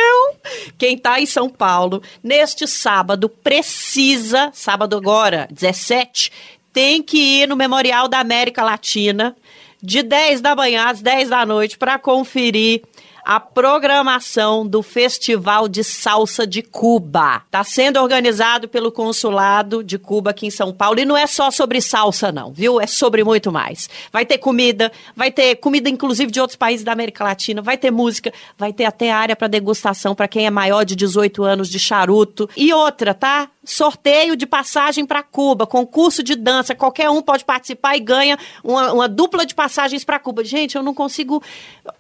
Quem está em São Paulo, neste sábado, precisa sábado agora, 17, tem que ir no Memorial da América Latina, de 10 da manhã às 10 da noite, para conferir a programação do Festival de Salsa de Cuba. Está sendo organizado pelo Consulado de Cuba aqui em São Paulo. E não é só sobre salsa, não, viu? É sobre muito mais. Vai ter comida, vai ter comida, inclusive, de outros países da América Latina, vai ter música, vai ter até área para degustação para quem é maior de 18 anos de charuto. E outra, tá? Sorteio de passagem para Cuba, concurso de dança, qualquer um pode participar e ganha uma, uma dupla de passagens para Cuba. Gente, eu não consigo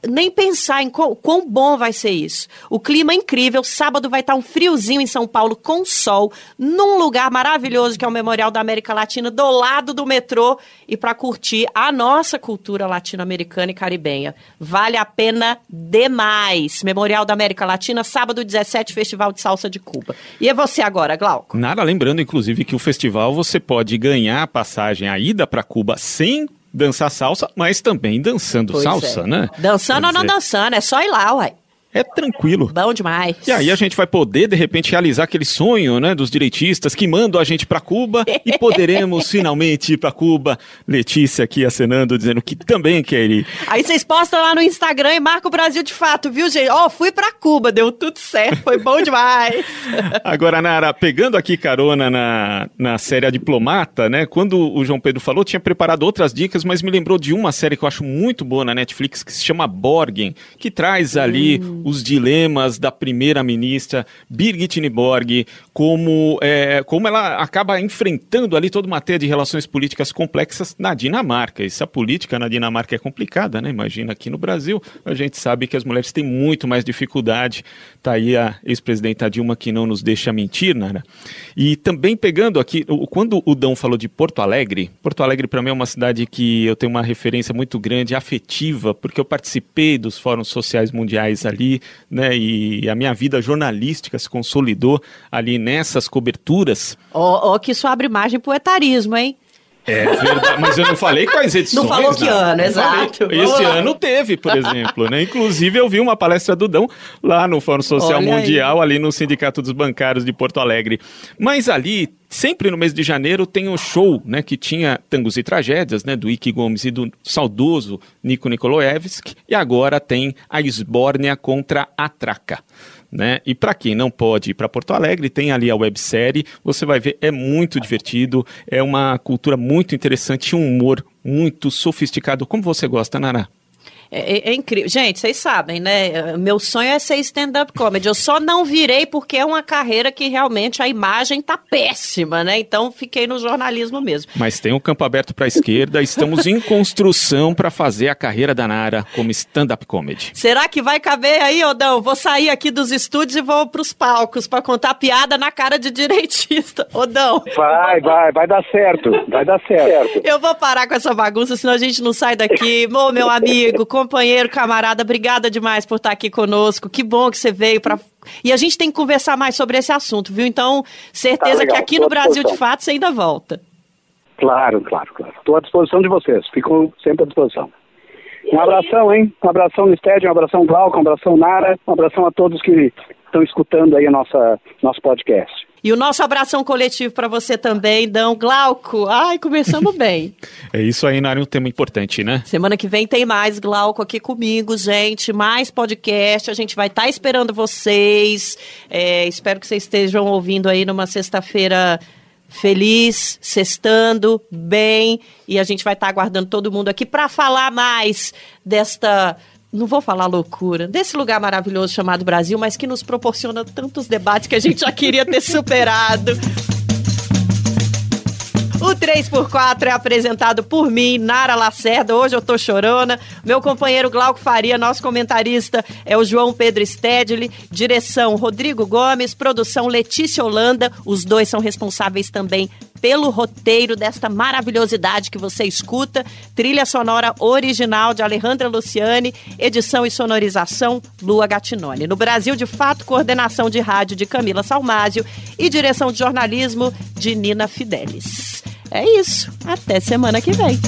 nem pensar em quão, quão, bom vai ser isso. O clima é incrível, sábado vai estar um friozinho em São Paulo com sol, num lugar maravilhoso que é o Memorial da América Latina, do lado do metrô e para curtir a nossa cultura latino-americana e caribenha. Vale a pena demais. Memorial da América Latina, sábado 17, Festival de Salsa de Cuba. E é você agora, Glauco. Nada, lembrando inclusive que o festival você pode ganhar a passagem, a ida para Cuba sem dançar salsa, mas também dançando pois salsa, é. né? Dançando ou não dançando, é só ir lá, uai. É tranquilo. Bom demais. E aí a gente vai poder, de repente, realizar aquele sonho, né, dos direitistas que mandam a gente para Cuba e poderemos finalmente ir para Cuba. Letícia aqui acenando, dizendo que também quer ir. Aí vocês postam lá no Instagram e marca o Brasil de fato, viu, gente? Ó, oh, fui para Cuba, deu tudo certo, foi bom demais. Agora, Nara, pegando aqui carona na, na série A Diplomata, né, quando o João Pedro falou, tinha preparado outras dicas, mas me lembrou de uma série que eu acho muito boa na Netflix, que se chama Borgen, que traz ali... Hum os dilemas da primeira-ministra Birgit Niborg, como, é, como ela acaba enfrentando ali toda uma teia de relações políticas complexas na Dinamarca. Essa política na Dinamarca é complicada, né? Imagina aqui no Brasil, a gente sabe que as mulheres têm muito mais dificuldade. Tá aí a ex-presidenta Dilma que não nos deixa mentir, Nara. E também pegando aqui, quando o Dão falou de Porto Alegre, Porto Alegre para mim é uma cidade que eu tenho uma referência muito grande, afetiva, porque eu participei dos fóruns sociais mundiais ali né? E a minha vida jornalística se consolidou ali nessas coberturas. Ó, ó que isso abre margem pro etarismo, hein? É verdade, mas eu não falei quais edições. Não falou que né? ano, exato. Esse lá. ano teve, por exemplo, né? Inclusive eu vi uma palestra do Dão lá no Fórum Social Olha aí. Mundial, ali no Sindicato dos Bancários de Porto Alegre. Mas ali, sempre no mês de janeiro, tem o show, né? Que tinha Tangos e Tragédias, né? Do Ike Gomes e do saudoso Nico Nikolaevski. E agora tem a Esbórnia contra a Traca. Né? E para quem não pode ir para Porto Alegre, tem ali a websérie, você vai ver, é muito divertido, é uma cultura muito interessante, um humor muito sofisticado, como você gosta, Nara? É, é- é incrível. Gente, vocês sabem, né? Meu sonho é ser stand-up comedy. Eu só não virei porque é uma carreira que realmente a imagem tá péssima, né? Então fiquei no jornalismo mesmo. Mas tem um campo aberto para a esquerda, estamos em construção para fazer a carreira da Nara como stand-up comedy. Será que vai caber aí, Odão? Vou sair aqui dos estúdios e vou pros palcos pra contar piada na cara de direitista. Odão. Vai, vai, vai dar certo, vai dar certo. Eu vou parar com essa bagunça, senão a gente não sai daqui. Ô, meu amigo, companheiro, camarada, obrigada demais por estar aqui conosco. Que bom que você veio para E a gente tem que conversar mais sobre esse assunto, viu? Então, certeza Tá que aqui tô no Brasil, de fato, você ainda volta. Claro, claro, claro. Estou à disposição de vocês, fico sempre à disposição. Um abração, hein? Um abração no estádio, um abração Glauco, um abração Nara, um abração a todos que estão escutando aí a nossa, nosso podcast. E o nosso abração coletivo para você também, Dão Glauco. Ai, começamos bem. É isso aí, Nara, é um tema importante, né? Semana que vem tem mais Glauco aqui comigo, gente. Mais podcast. A gente vai estar esperando vocês. É, espero que vocês estejam ouvindo aí numa sexta-feira feliz, sextando, bem. E a gente vai estar aguardando todo mundo aqui para falar mais desta. Não vou falar loucura, desse lugar maravilhoso chamado Brasil, mas que nos proporciona tantos debates que a gente já queria ter superado. O 3x4 é apresentado por mim, Nara Lacerda. Hoje eu tô chorona. Meu companheiro Glauco Faria, nosso comentarista, é o João Pedro Stedley. Direção Rodrigo Gomes. Produção Letícia Holanda. Os dois são responsáveis também pelo roteiro desta maravilhosidade que você escuta. Trilha sonora original de Alejandra Luciani. Edição e sonorização Lua Gatinone. No Brasil, de fato, coordenação de rádio de Camila Salmásio e direção de jornalismo de Nina Fidelis. É isso. Até semana que vem.